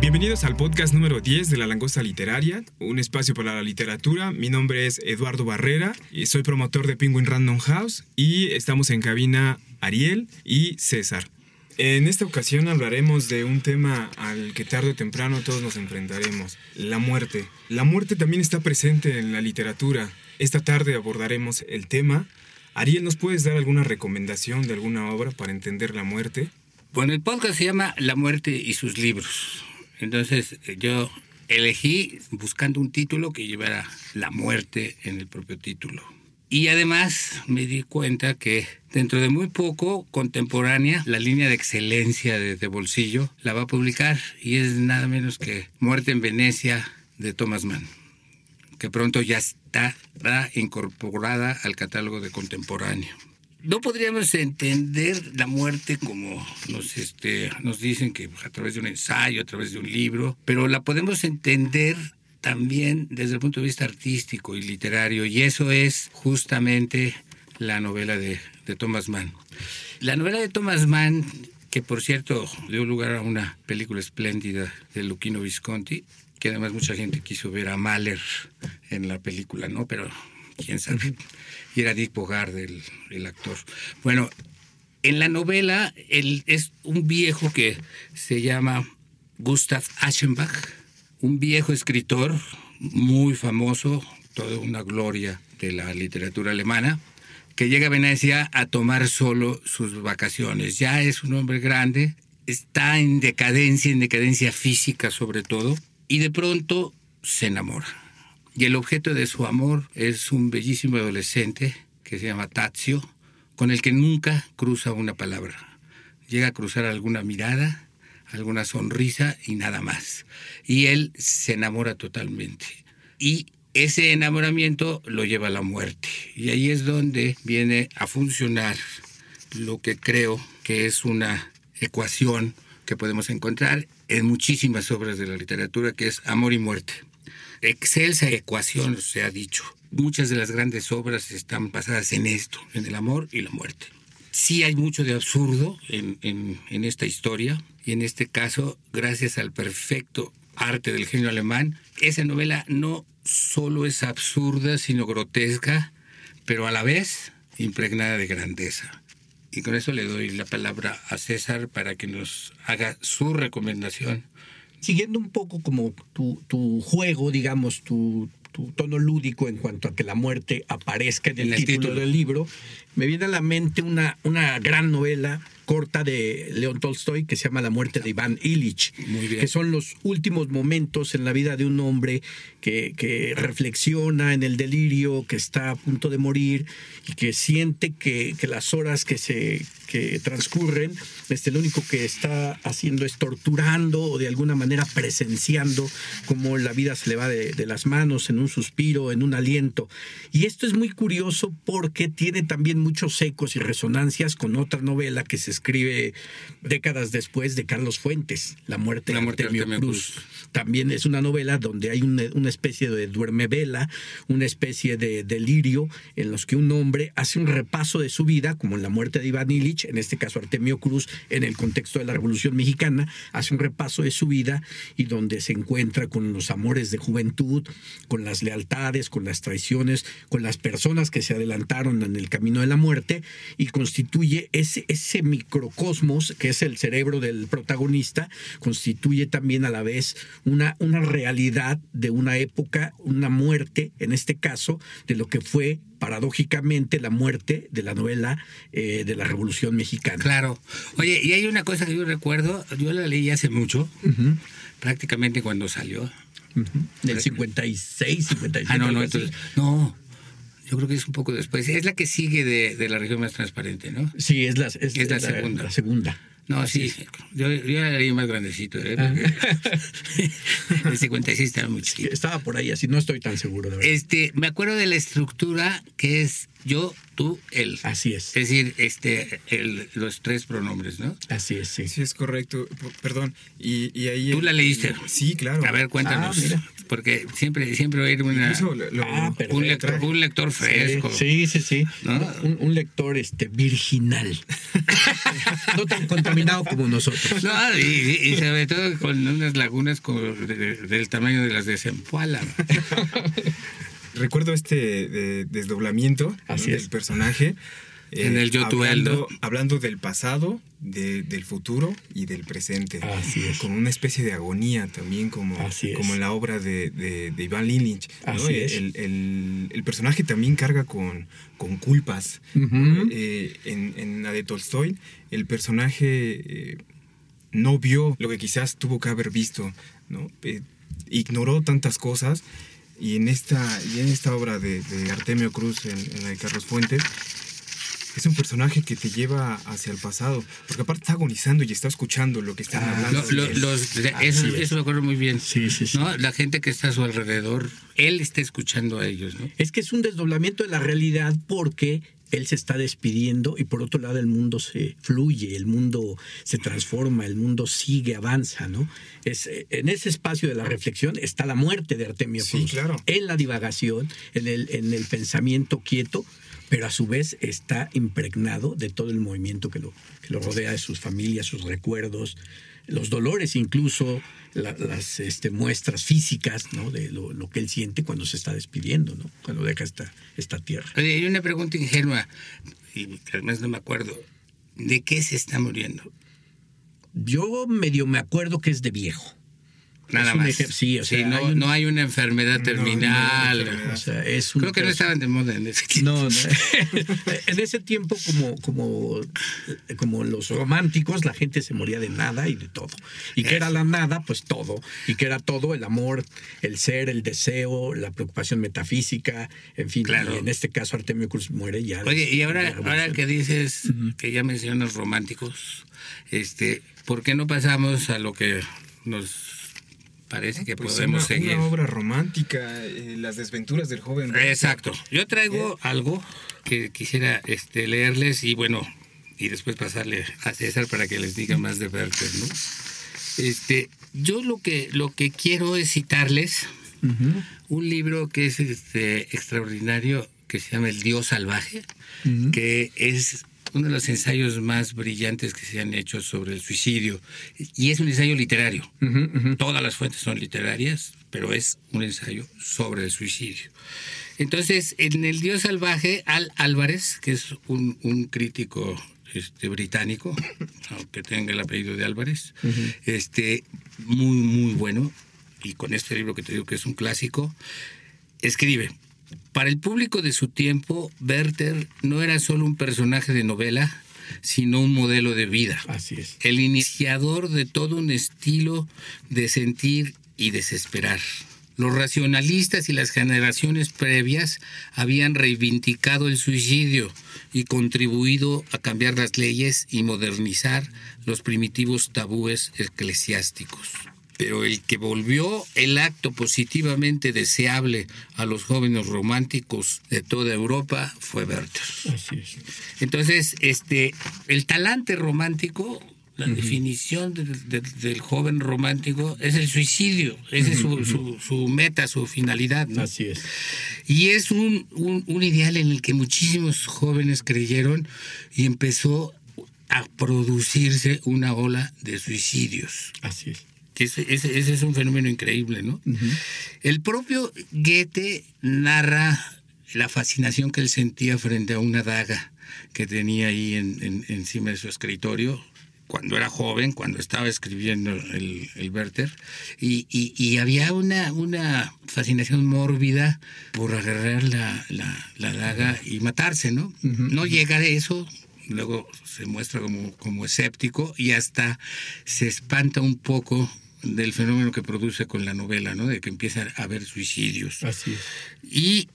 Bienvenidos al podcast número 10 de La Langosta Literaria, un espacio para la literatura. Mi nombre es Eduardo Barrera y soy promotor de Penguin Random House y estamos en cabina Ariel y César. En esta ocasión hablaremos de un tema al que tarde o temprano todos nos enfrentaremos, la muerte. La muerte también está presente en la literatura. Esta tarde abordaremos el tema. Ariel, ¿nos puedes dar alguna recomendación de alguna obra para entender la muerte? Bueno, el podcast se llama La muerte y sus libros. Entonces yo elegí buscando un título que llevara la muerte en el propio título. Y además me di cuenta que dentro de muy poco, contemporánea, la línea de excelencia de, Bolsillo la va a publicar y es nada menos que Muerte en Venecia de Thomas Mann, que pronto ya está incorporada al catálogo de contemporáneo no podríamos entender la muerte como nos, este, nos dicen que a través de un ensayo, a través de un libro, pero la podemos entender también desde el punto de vista artístico y literario, y eso es justamente la novela de, de Thomas Mann. La novela de Thomas Mann, que por cierto dio lugar a una película espléndida de Luchino Visconti, que además mucha gente quiso ver a Mahler en la película, ¿no? Pero quién sabe. Y era Dick Bogard el, el actor. Bueno, en la novela él es un viejo que se llama Gustav Aschenbach, un viejo escritor muy famoso, toda una gloria de la literatura alemana, que llega a Venecia a tomar solo sus vacaciones. Ya es un hombre grande, está en decadencia, en decadencia física sobre todo, y de pronto se enamora y el objeto de su amor es un bellísimo adolescente que se llama Tazio, con el que nunca cruza una palabra. Llega a cruzar alguna mirada, alguna sonrisa y nada más. Y él se enamora totalmente. Y ese enamoramiento lo lleva a la muerte. Y ahí es donde viene a funcionar lo que creo que es una ecuación que podemos encontrar en muchísimas obras de la literatura, que es amor y muerte excelsa ecuación, se ha dicho. Muchas de las grandes obras están basadas en esto, en el amor y la muerte. Sí hay mucho de absurdo en, esta historia, y en este caso, gracias al perfecto arte del genio alemán, esa novela no solo es absurda, sino grotesca, pero a la vez impregnada de grandeza. Y con eso le doy la palabra a César para que nos haga su recomendación siguiendo un poco como tu, tu juego, digamos, tu, tu, tono lúdico en cuanto a que la muerte aparezca en el, título, del libro, me viene a la mente una, una gran novela corta de León Tolstoy que se llama La muerte de Iván Illich, que son los últimos momentos en la vida de un hombre que, que, reflexiona en el delirio, que está a punto de morir y que siente que, que las horas que se que transcurren, este, lo único que está haciendo es torturando o de alguna manera presenciando cómo la vida se le va de, de las manos en un suspiro, en un aliento. Y esto es muy curioso porque tiene también muchos ecos y resonancias con otra novela que se escribe décadas después de Carlos Fuentes, La muerte, la muerte de Artemio Cruz. También es una novela donde hay una, una especie de duerme vela, una especie de delirio en los que un hombre hace un repaso de su vida, como en La muerte de Iván Illich, en este caso Artemio Cruz, en el contexto de la Revolución Mexicana, hace un repaso de su vida y donde se encuentra con los amores de juventud, con las lealtades, con las traiciones, con las personas que se adelantaron en el camino de la muerte y constituye ese, ese microcosmos que es el cerebro del protagonista, constituye también a la vez una, una realidad de una época, una muerte, en este caso, de lo que fue paradójicamente la muerte de la novela eh, de la Revolución Mexicana. Claro. Oye, y hay una cosa que yo recuerdo, yo la leí hace mucho, prácticamente cuando salió. Del 56, 57. Ah, no, no, entonces, no, yo creo que es un poco después. Es la que sigue de, de la región más transparente, ¿no? Sí, es la, es, Es la segunda. la segunda. No, sí, yo, yo la leí más grandecito, ¿eh? Porque el 56 estaba muy chiquito. Estaba por ahí, así no estoy tan seguro de verdad. Este, me acuerdo de la estructura que es yo, tú, él. Así es. Es decir, este, el- los tres pronombres, ¿no? Así es, sí. Sí, es correcto. P- Perdón. Y, y ahí. ¿Tú la leíste? Sí, claro. A ver, cuéntanos. Ah, mira. Porque siempre, siempre oír una, lo- lo- Ah, perfecto. un, lector, un lector fresco. Sí, sí, sí. ¿No? Un, un lector este virginal. no tan contaminado como nosotros. No, y, y sobre todo con unas lagunas como de- de- del tamaño de las de Zempoala. Recuerdo este eh, desdoblamiento del es. personaje. eh, En el Yo, tú, él, hablando, hablando del pasado, de- del futuro y del presente. Así es. Con una especie de agonía también, como, Así es. como en la obra de, de, de Iván Lillich. ¿no? Así es. El, el- el personaje también carga con, con culpas. Eh, en, en la de Tolstoy, el personaje eh, no vio lo que quizás tuvo que haber visto, ¿no? Eh, ignoró tantas cosas y en esta, y en esta obra de, de Artemio Cruz, en, en la de Carlos Fuentes, es un personaje que te lleva hacia el pasado, porque aparte está agonizando y está escuchando lo que están Ah, hablando. Lo- lo- los- eso, Así es. eso me acuerdo muy bien. Sí, sí, sí. ¿no? La gente que está a su alrededor, él está escuchando a ellos, ¿no? Es que es un desdoblamiento de la realidad porque él se está despidiendo y por otro lado el mundo se fluye, el mundo se transforma, el mundo sigue, avanza, ¿no? Es, eh, en ese espacio de la reflexión está la muerte de Artemio Sí, Cruz. claro. En la divagación, en el, en el pensamiento quieto, pero a su vez está impregnado de todo el movimiento que lo, que lo rodea, de sus familias, sus recuerdos, los dolores incluso, la- las este, muestras físicas, ¿no? De lo, lo que él siente cuando se está despidiendo, ¿no? Cuando deja esta, esta tierra. Oye, hay una pregunta ingenua, y además no me acuerdo. ¿De qué se está muriendo? Yo medio me acuerdo que es de viejo. Nada más. sí, o sea, no, hay un- no hay una enfermedad terminal. no hay enfermedad. O sea, es un Creo que no estaban de moda en ese tiempo. No, no. en ese tiempo, como, como, como los románticos, la gente se moría de nada y de todo. Y que era la nada, pues todo. Y que era todo el amor, el ser, el deseo, la preocupación metafísica, en fin. Claro. Y en este caso, Artemio Cruz muere ya. Oye, y ahora, ahora que dices que ya mencionas románticos, este, ¿por qué no pasamos a lo que nos parece que Pues podemos una, seguir? una obra romántica, eh, las desventuras del joven. Exacto. Yo traigo algo que quisiera este, leerles y bueno, y después pasarle a César para que les diga más de Werther, ¿no? Este, yo lo que lo que quiero es citarles Ujú. un libro que es este extraordinario que se llama El Dios salvaje, Ujú. que es uno de los ensayos más brillantes que se han hecho sobre el suicidio y es un ensayo literario. Todas las fuentes son literarias, pero es un ensayo sobre el suicidio. Entonces, en El Dios Salvaje, Al Álvarez, que es un, un crítico este, británico, aunque tenga el apellido de Álvarez, este, muy, muy bueno, y con este libro que te digo que es un clásico, escribe, para el público de su tiempo, Werther no era solo un personaje de novela, sino un modelo de vida Así es. el iniciador de todo un estilo de sentir y desesperar. Los racionalistas y las generaciones previas habían reivindicado el suicidio y contribuido a cambiar las leyes y modernizar los primitivos tabúes eclesiásticos. Pero el que volvió el acto positivamente deseable a los jóvenes románticos de toda Europa fue Werther. Así es. Entonces, este, el talante romántico, la definición del, joven romántico es el suicidio. Esa es su, su- su meta, su finalidad. ¿no? Así es. Y es un, un- un ideal en el que muchísimos jóvenes creyeron y empezó a producirse una ola de suicidios. Así es. Que ese, ese- ese es un fenómeno increíble, ¿no? El propio Goethe narra la fascinación que él sentía frente a una daga que tenía ahí en- en- encima de su escritorio cuando era joven, cuando estaba escribiendo el, el Werther, y, y, había una, una fascinación mórbida por agarrar la, la, daga y matarse, ¿no? No llega de eso, luego se muestra como, como escéptico y hasta se espanta un poco del fenómeno que produce con la novela, ¿no? De que empieza a haber suicidios. Así es. Y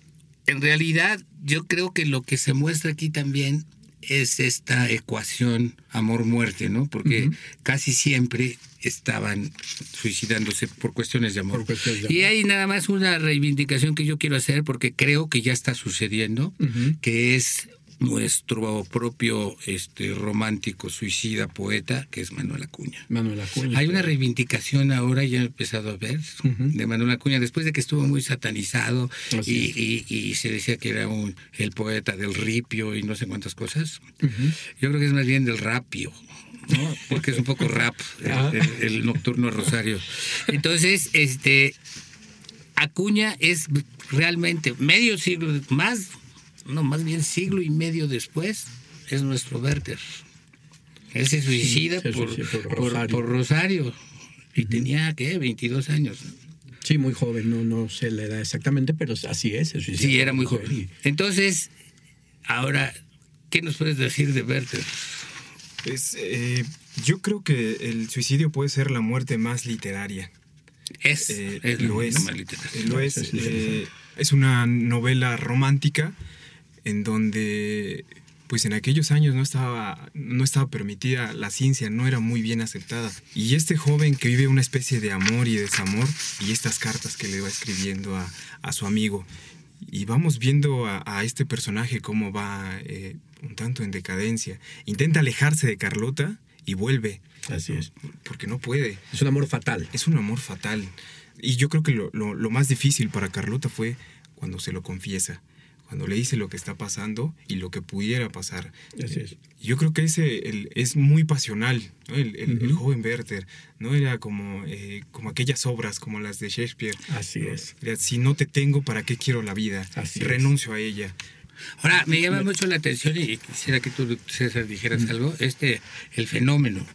en realidad yo creo que lo que se muestra aquí también es esta ecuación amor-muerte, ¿no? Porque casi siempre estaban suicidándose por cuestiones de amor. Y hay nada más una reivindicación que yo quiero hacer porque creo que ya está sucediendo, que es nuestro propio este romántico suicida poeta que es Manuel Acuña. Manuel Acuña. Hay una reivindicación ahora, ya he empezado a ver, de Manuel Acuña, después de que estuvo muy satanizado y, se decía que era un, el poeta del ripio y no sé cuántas cosas. Yo creo que es más bien del rapio. ¿no? porque es un poco rap el, el nocturno Rosario. Entonces, este Acuña es realmente medio siglo más no, más bien siglo y medio después, es nuestro Werther. Él se suicida por, Rosario. Y tenía, ¿qué? 22 años. Sí, muy joven, no, no sé la edad exactamente, pero así es. sí, era muy joven. Entonces, ahora, ¿qué nos puedes decir de Werther? Pues eh, yo creo que el suicidio puede ser la muerte más literaria. Es, eh, lo es. Lo es. Eh, es una novela romántica en donde pues en aquellos años no estaba, no estaba permitida la ciencia, no era muy bien aceptada. Y este joven que vive una especie de amor y desamor y estas cartas que le va escribiendo a, su amigo. Y vamos viendo a, este personaje cómo va eh, un tanto en decadencia. Intenta alejarse de Carlota y vuelve. Así es. Porque no puede. Es un amor fatal. Es un amor fatal. Y yo creo que lo, lo más difícil para Carlota fue cuando se lo confiesa cuando le dice lo que está pasando y lo que pudiera pasar. Yo creo que ese es muy pasional, el, joven Werther, ¿no? Era como, eh, como aquellas obras como las de Shakespeare. Así es. Si no te tengo, ¿para qué quiero la vida? Renuncio a ella. Ahora, me llama mucho la atención y quisiera que tú, César, dijeras algo, este, el fenómeno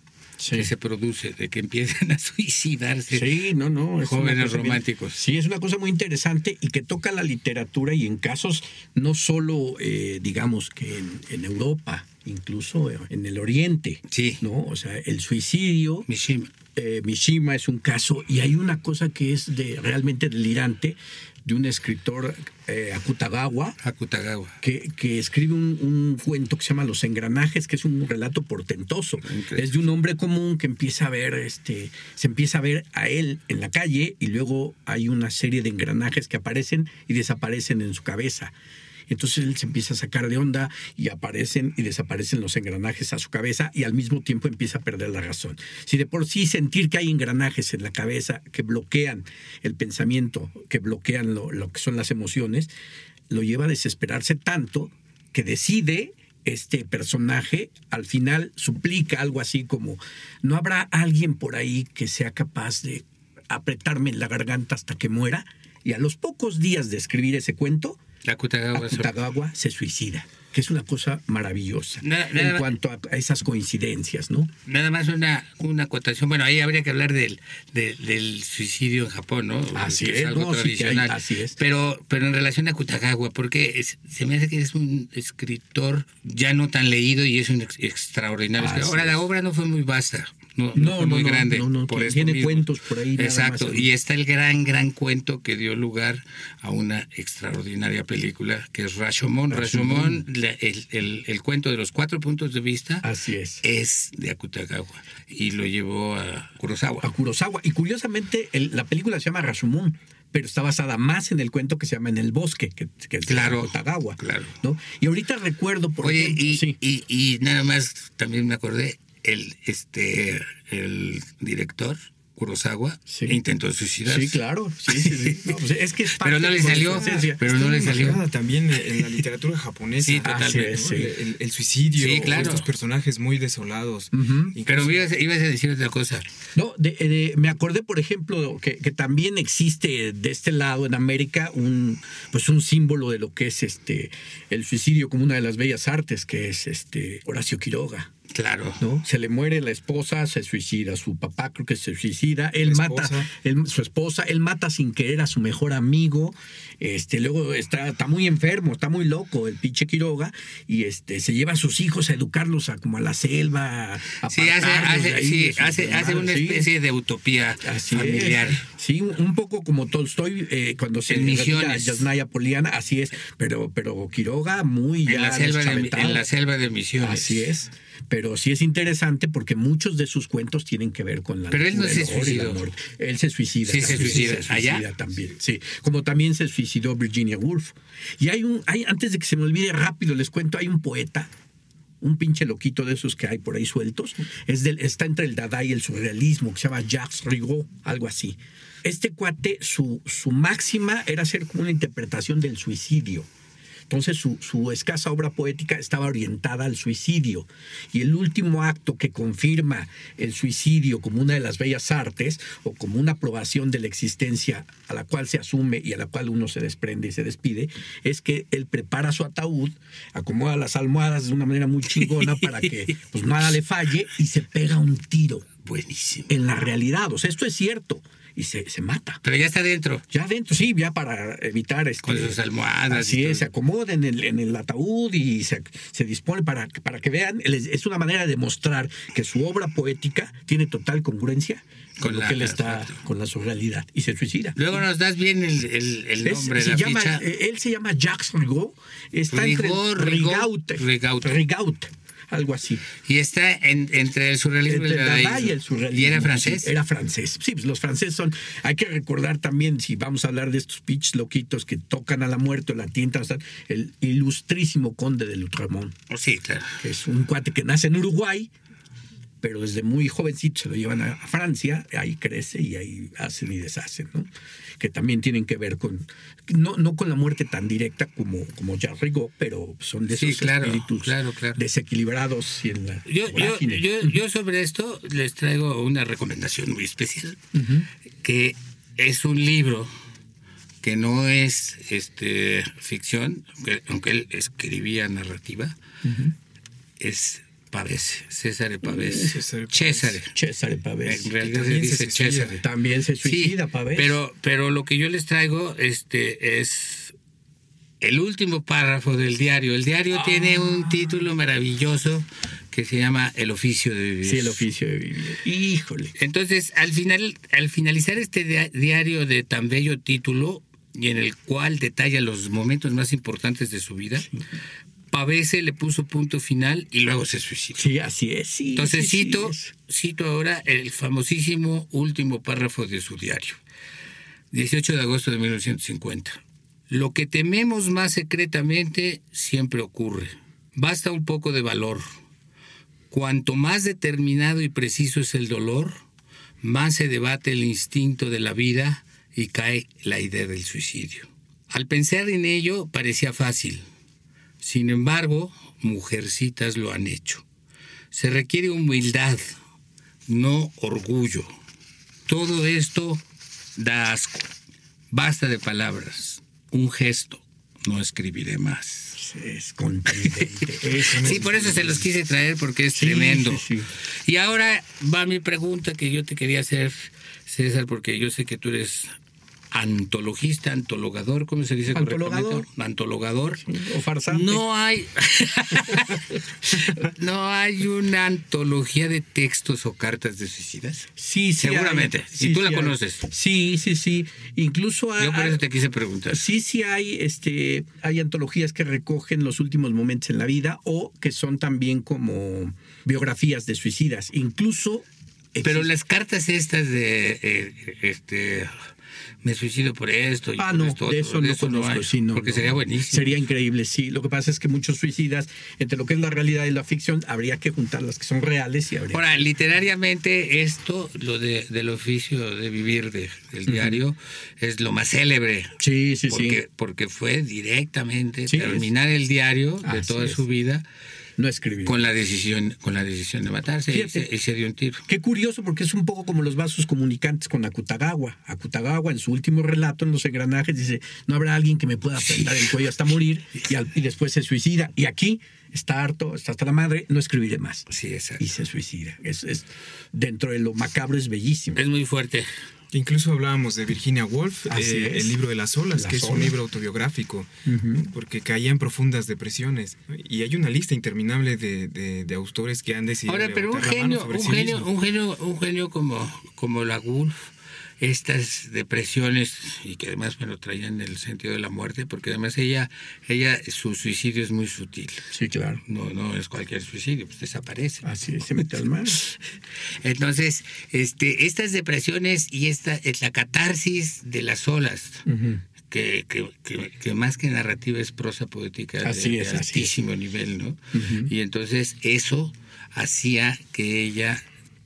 que se produce, de que empiezan a suicidarse sí, no, no, jóvenes románticos. sí, es una cosa muy interesante y que toca la literatura y en casos no solo, eh, digamos, que en, Europa, incluso en el Oriente. Sí. ¿no? O sea, el suicidio. Mishima. Eh, Mishima es un caso y hay una cosa que es de realmente delirante de un escritor eh, Akutagawa, Que, que escribe un, cuento que se llama Los engranajes, que es un relato portentoso. Es de un hombre común que empieza a ver, este, se empieza a ver a él en la calle y luego hay una serie de engranajes que aparecen y desaparecen en su cabeza. Entonces él se empieza a sacar de onda y aparecen y desaparecen los engranajes a su cabeza y al mismo tiempo empieza a perder la razón. Si de por sí sentir que hay engranajes en la cabeza que bloquean el pensamiento, que bloquean lo, que son las emociones, lo lleva a desesperarse tanto que decide este personaje al final suplica algo así como, ¿no habrá alguien por ahí que sea capaz de apretarme en la garganta hasta que muera? Y a los pocos días de escribir ese cuento, Akutagawa, se suicida que es una cosa maravillosa en cuanto a, esas coincidencias, ¿no? Nada más una, una acotación. Bueno, ahí habría que hablar del, del, suicidio en Japón, ¿no? Así es, algo tradicional. así es. Pero, pero en relación a Akutagawa, porque se me hace que es un escritor ya no tan leído y es un extraordinario. Ahora, la obra no fue muy vasta no, no, muy grande. por tiene cuentos por ahí. Exacto, y está el gran, gran cuento que dio lugar a una extraordinaria película que es Rashomon. Rashomon, el, el, cuento de los cuatro puntos de vista, Así es. es de Akutagawa y lo llevó a Kurosawa. A Kurosawa. Y curiosamente, la película se llama Rashomon pero está basada más en el cuento que se llama En el bosque, que, que es claro, Akutagawa. Claro. ¿no? Y ahorita recuerdo, por Oye, y, y, y, nada más también me acordé, el, este, el director Kurosawa intentó suicidarse. Sí, claro. Sí, pues es que pero no le salió. Pero no le salió. También en la literatura japonesa. Sí, totalmente. el, suicidio, estos personajes muy desolados. Pero ibas, a decir otra cosa. No, me acordé, por ejemplo, que, que, también existe de este lado en América un, pues un símbolo de lo que es este el suicidio como una de las bellas artes, que es este Horacio Quiroga. Claro. ¿no? Se le muere la esposa, se suicida, su papá creo que se suicida, él mata, él- su esposa, él mata sin querer a su mejor amigo, este, luego está, está muy enfermo, está muy loco el pinche Quiroga, y este, se lleva a sus hijos a educarlos a como a la selva, a Sí, hace, hace, sí, una sí. especie de utopía Así familiar. es. Sí, un poco como Tolstoy eh, cuando se a. Yasnaya Poliana, así es, pero, pero Quiroga muy ya En la, selva de, en la selva de Misiones. Así es. Pero sí es interesante porque muchos de sus cuentos tienen que ver con la Pero él no se suicidó. Él se suicida. Sí, se también, suicida. se ¿Allá? también. Sí, como también se suicidó Virginia Woolf. Y hay un hay antes de que se me olvide rápido les cuento, hay un poeta un pinche loquito de esos que hay por ahí sueltos, es del, está entre el Dada y el surrealismo, que se llama Jacques Rigaud, algo así. Este cuate, su, su máxima era hacer como una interpretación del suicidio. Entonces su, su escasa obra poética estaba orientada al suicidio. Y el último acto que confirma el suicidio como una de las bellas artes o como una aprobación de la existencia a la cual se asume y a la cual uno se desprende y se despide, es que él prepara su ataúd, acomoda las almohadas de una manera muy chingona para que pues nada le falle y se pega un tiro Buenísimo. en la realidad. O sea, esto es cierto. Y se, se mata. Pero ya está dentro. Ya adentro, sí, ya para evitar este, Con sus almohadas Así es, se acomoda en el, en el ataúd y se, se dispone para, para que vean. Es una manera de demostrar que su obra poética tiene total congruencia con, Con lo la- que él está, con la surrealidad. Y se suicida. Luego nos das bien el, el- el Es- nombre se de la llama, ficha. eh, él se llama Jacques Rigaud. Está Rigaud, entre Rigaud, Rigaud, Rigaud. Rigaud, algo así. Y está en- entre el surrealismo Entre y el dadaísmo. y el surrealismo. ¿Y era francés? Era francés. Sí, pues los franceses son. Hay que recordar también, si vamos a hablar de estos pitch loquitos que tocan a la muerte o la tientan, el ilustrísimo conde de Lutremont, Oh, sí, claro. que es un cuate que nace en Uruguay, pero desde muy jovencito se lo llevan a, a Francia, ahí crece y ahí hacen y deshacen, ¿no? Que también tienen que ver con. No, no con la muerte tan directa como, como Rigaud, pero son de Sí, esos claro, espíritus claro, claro. desequilibrados y en la. Yo, yo, vorágine. yo, yo sobre esto les traigo una recomendación muy especial, que es un libro que no es este ficción, aunque- aunque él escribía narrativa, es Pavés, César Pavés. César. César. César Pavés. En realidad se dice. César. También se suicida, Sí, Pavés. Pero, pero lo que yo les traigo este, es el último párrafo del diario. El diario tiene un título maravilloso que se llama El oficio de vivir. Sí, el oficio de vivir. Híjole. Entonces, al final, al finalizar este dia- diario de tan bello título y en el cual detalla los momentos más importantes de su vida, Pavese le puso punto final y luego se suicidó. Sí, así es. Sí, Entonces sí, sí, cito, es. cito ahora el famosísimo último párrafo de su diario. 18 de agosto de 1950. Lo que tememos más secretamente siempre ocurre. Basta un poco de valor. Cuanto más determinado y preciso es el dolor, más se debate el instinto de la vida y cae la idea del suicidio. Al pensar en ello parecía fácil. Sin embargo, mujercitas lo han hecho. Se requiere humildad, no orgullo. Todo esto da asco. Basta de palabras. Un gesto. No escribiré más. Es contundente. es Sí, por eso se los quise traer porque es Sí, tremendo. sí, sí. Y ahora va mi pregunta que yo te quería hacer, César, porque yo sé que tú eres antologista, antologador, ¿cómo se dice Antologador. correctamente? Antologador. O farsante. No hay no hay una antología de textos o cartas de suicidas. Sí, sí. Seguramente. hay. Y Sí, tú la hay. conoces. Sí, sí, sí. Incluso hay, Yo por eso te quise preguntar. Sí, sí hay, este, hay antologías que recogen los últimos momentos en la vida o que son también como biografías de suicidas. Incluso. Pero las cartas estas de eh, este me suicido por esto y Ah, por no, esto de otro, eso no conozco, hay, sí, no, porque no. sería buenísimo. Sería increíble, sí. Lo que pasa es que muchos suicidas, entre lo que es la realidad y la ficción, habría que juntar las que son reales y habría Ahora, literariamente, esto, lo de, del oficio de vivir de- del diario, es lo más célebre. Sí, sí, porque, sí. porque fue directamente Sí, terminar el diario de Así toda es. su vida no escribiría. Con la decisión, con la decisión de matarse y se, dio un tiro. Qué curioso, porque es un poco como los vasos comunicantes con Akutagawa. Akutagawa, en su último relato en los engranajes, dice: No habrá alguien que me pueda apretar el cuello hasta morir, y, al, y después se suicida. Y aquí está harto, está hasta la madre, no escribiré más. Sí, Y se suicida. Es, es, dentro de lo macabro es bellísimo. Es muy fuerte. Incluso hablábamos de Virginia Woolf, eh, el libro de las olas, que es un libro autobiográfico, porque caía en profundas depresiones. Y hay una lista interminable de, de, autores que han decidido. Ahora, pero un genio, un, genio, un genio, un genio como, como la Woolf estas depresiones y que además me lo traían en el sentido de la muerte, porque además ella, ella, su suicidio es muy sutil. Sí, claro. No, no es cualquier suicidio, pues desaparece. Así se mete al mar. Entonces, este, estas depresiones y esta es la catarsis de las olas. Que, que, que, más que narrativa es prosa poética así de, es, altísimo nivel, ¿no? Y entonces eso hacía que ella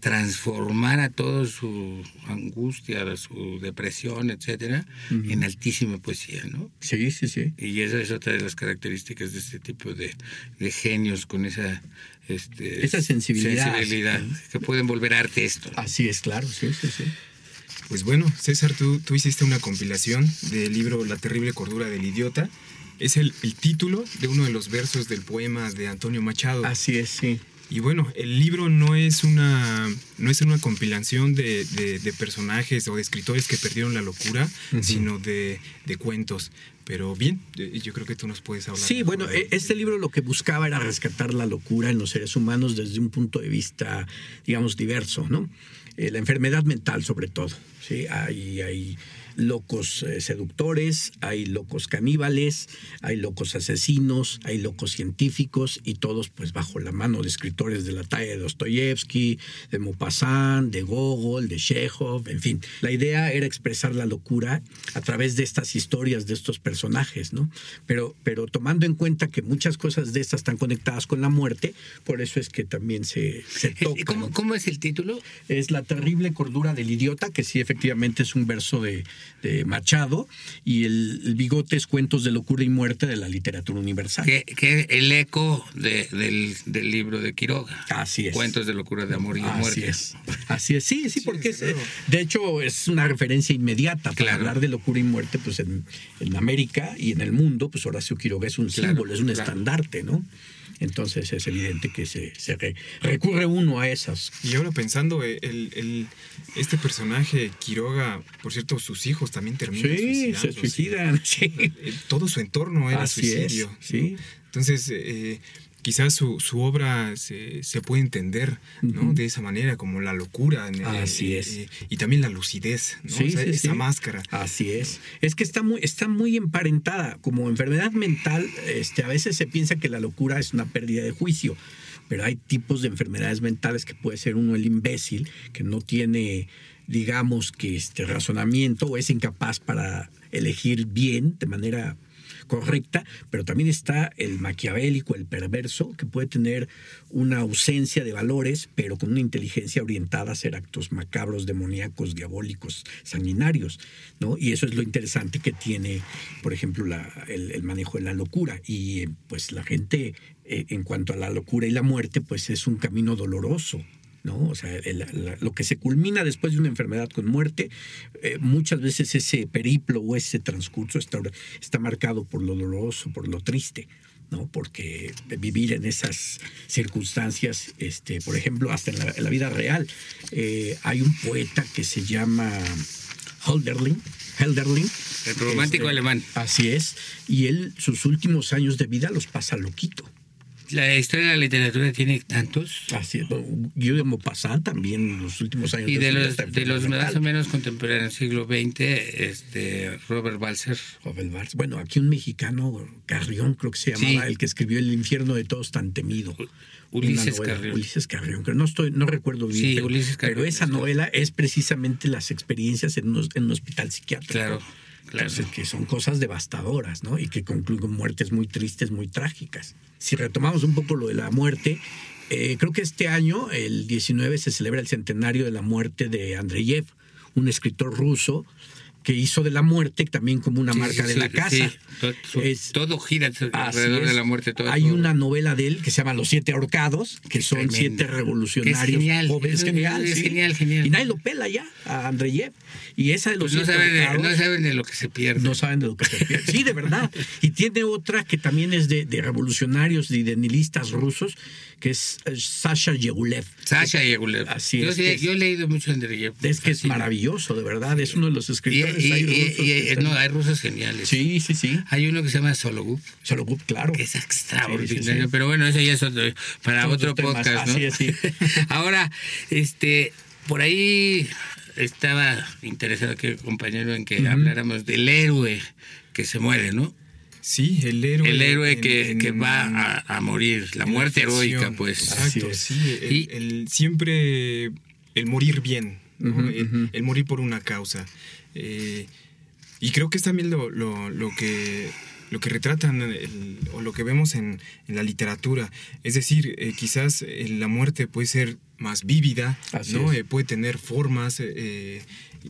transformara toda su angustia, su depresión, etcétera, en altísima poesía, ¿no? Sí, sí, sí. Y esa es otra de las características de este tipo de, genios con esa este, esa sensibilidad, que pueden volver arte esto. Así es, claro, sí, sí, sí. Pues bueno, César, tú, tú hiciste una compilación del libro La terrible cordura del idiota. Es el, el título de uno de los versos del poema de Antonio Machado. Así es, sí. Y bueno, el libro no es una, no es una compilación de, de, personajes o de escritores que perdieron la locura, sino de, de, cuentos. Pero bien, yo creo que tú nos puedes hablar. Sí, bueno, e, este libro lo que buscaba era rescatar la locura en los seres humanos desde un punto de vista, digamos, diverso, ¿no? Eh, la enfermedad mental sobre todo, ¿sí? Hay, hay locos eh, seductores, hay locos caníbales, hay locos asesinos, hay locos científicos y todos pues bajo la mano de escritores de la talla de Dostoyevsky, de Maupassant, de Gogol, de Chekhov, en fin. La idea era expresar la locura a través de estas historias de estos personajes, ¿no? Pero, pero tomando en cuenta que muchas cosas de estas están conectadas con la muerte, por eso es que también se, se toca. ¿Cómo, ¿Cómo es el título? Es La terrible cordura del idiota, que sí efectivamente es un verso de, de Machado, y el, bigote es Cuentos de locura y muerte de la literatura universal. Que, que el eco del, del, libro de Quiroga. Así es. Cuentos de locura de amor y de muerte. Así es. Así es, sí, sí, porque es, de hecho es una referencia inmediata. Para hablar de locura y muerte, pues en, en, América y en el mundo, pues Horacio Quiroga es un símbolo, es un estandarte, ¿no? Entonces es evidente que se, recurre uno a esas. Y ahora pensando, eh, el, este personaje, Quiroga, por cierto, sus hijos también terminan sí, se suicidan. Sí. Eh, todo su entorno era suicidio. sí. Entonces, eh, quizás su, su obra se, se, puede entender ¿no? de esa manera, como la locura. Así es. Eh, y también la lucidez, ¿no? esa máscara. Así es. Es que está muy, está muy emparentada. Como enfermedad mental, este, a veces se piensa que la locura es una pérdida de juicio. Pero hay tipos de enfermedades mentales que puede ser uno el imbécil, que no tiene digamos que este razonamiento o es incapaz para elegir bien de manera correcta, pero también está el maquiavélico, el perverso, que puede tener una ausencia de valores, pero con una inteligencia orientada a hacer actos macabros, demoníacos, diabólicos, sanguinarios, ¿no? Y eso es lo interesante que tiene, por ejemplo, el, manejo de la locura. Y pues la gente, eh, en cuanto a la locura y la muerte, pues es un camino doloroso, ¿no? O sea, lo que se culmina después de una enfermedad con muerte, eh, muchas veces ese periplo o ese transcurso está, está marcado por lo doloroso, por lo triste. ¿no? Porque vivir en esas circunstancias, este, por ejemplo, hasta en la, vida real, eh, hay un poeta que se llama Hölderlin, Hölderlin. El romántico este, alemán. Así es. Y él, sus últimos años de vida los pasa loquito. La historia de la literatura tiene tantos. Así es. Guillermo Pasan también en los últimos años. Y de, los, de los más o menos contemporáneos del siglo XX, este, Robert Balser. Robert Balser. Bueno, aquí un mexicano, Carrión creo que se llamaba, el que escribió El infierno de todos tan temido. Ulises Carrión. Ulises Carrión, que no estoy, no recuerdo bien. Sí, pero, Ulises Carrión. Pero esa novela es precisamente las experiencias en un, en un hospital psiquiátrico. Claro. Que son cosas devastadoras, ¿no? Y que concluyen muertes muy tristes, muy trágicas. Si retomamos un poco lo de la muerte, eh, creo que este año, el 19, se celebra el centenario de la muerte de Andreyev, un escritor ruso que hizo de la muerte también como una marca de la casa. todo, gira alrededor de la muerte. Hay una novela de él que se llama Los Siete Ahorcados, que son siete revolucionarios es genial, jóvenes. Es genial, genial, genial. Y nadie lo pela ya a Andreyev. Y esa de los pues no, saben de, no saben de lo que se pierde. No saben de lo que se pierde. Sí, de verdad. Y tiene otra que también es de, revolucionarios y de nihilistas rusos, que es eh, Sasha Yegulev. Sasha Yegulev. Así yo, es, yo he leído mucho Andreyev. Es que es maravilloso, de verdad. Es uno de los escritores. Y, hay no, hay rusos geniales. Sí, sí, sí. Hay uno que se llama Sologup. Sologup, claro. Que es extraordinario. Pero bueno, eso ya es para otro podcast, ¿no? Así es, sí. Ahora, este, por ahí estaba interesado que compañero en que habláramos del héroe que se muere, ¿no? Sí, el héroe. El héroe que, que, va a, morir, la muerte heroica, pues. Exacto, sí. El, siempre el morir bien, el, morir por una causa. Eh, y creo que es también lo, lo, lo que lo que retratan o lo que vemos en, la literatura. Es decir, eh, quizás eh, la muerte puede ser más vívida, ¿no? Eh, puede tener formas.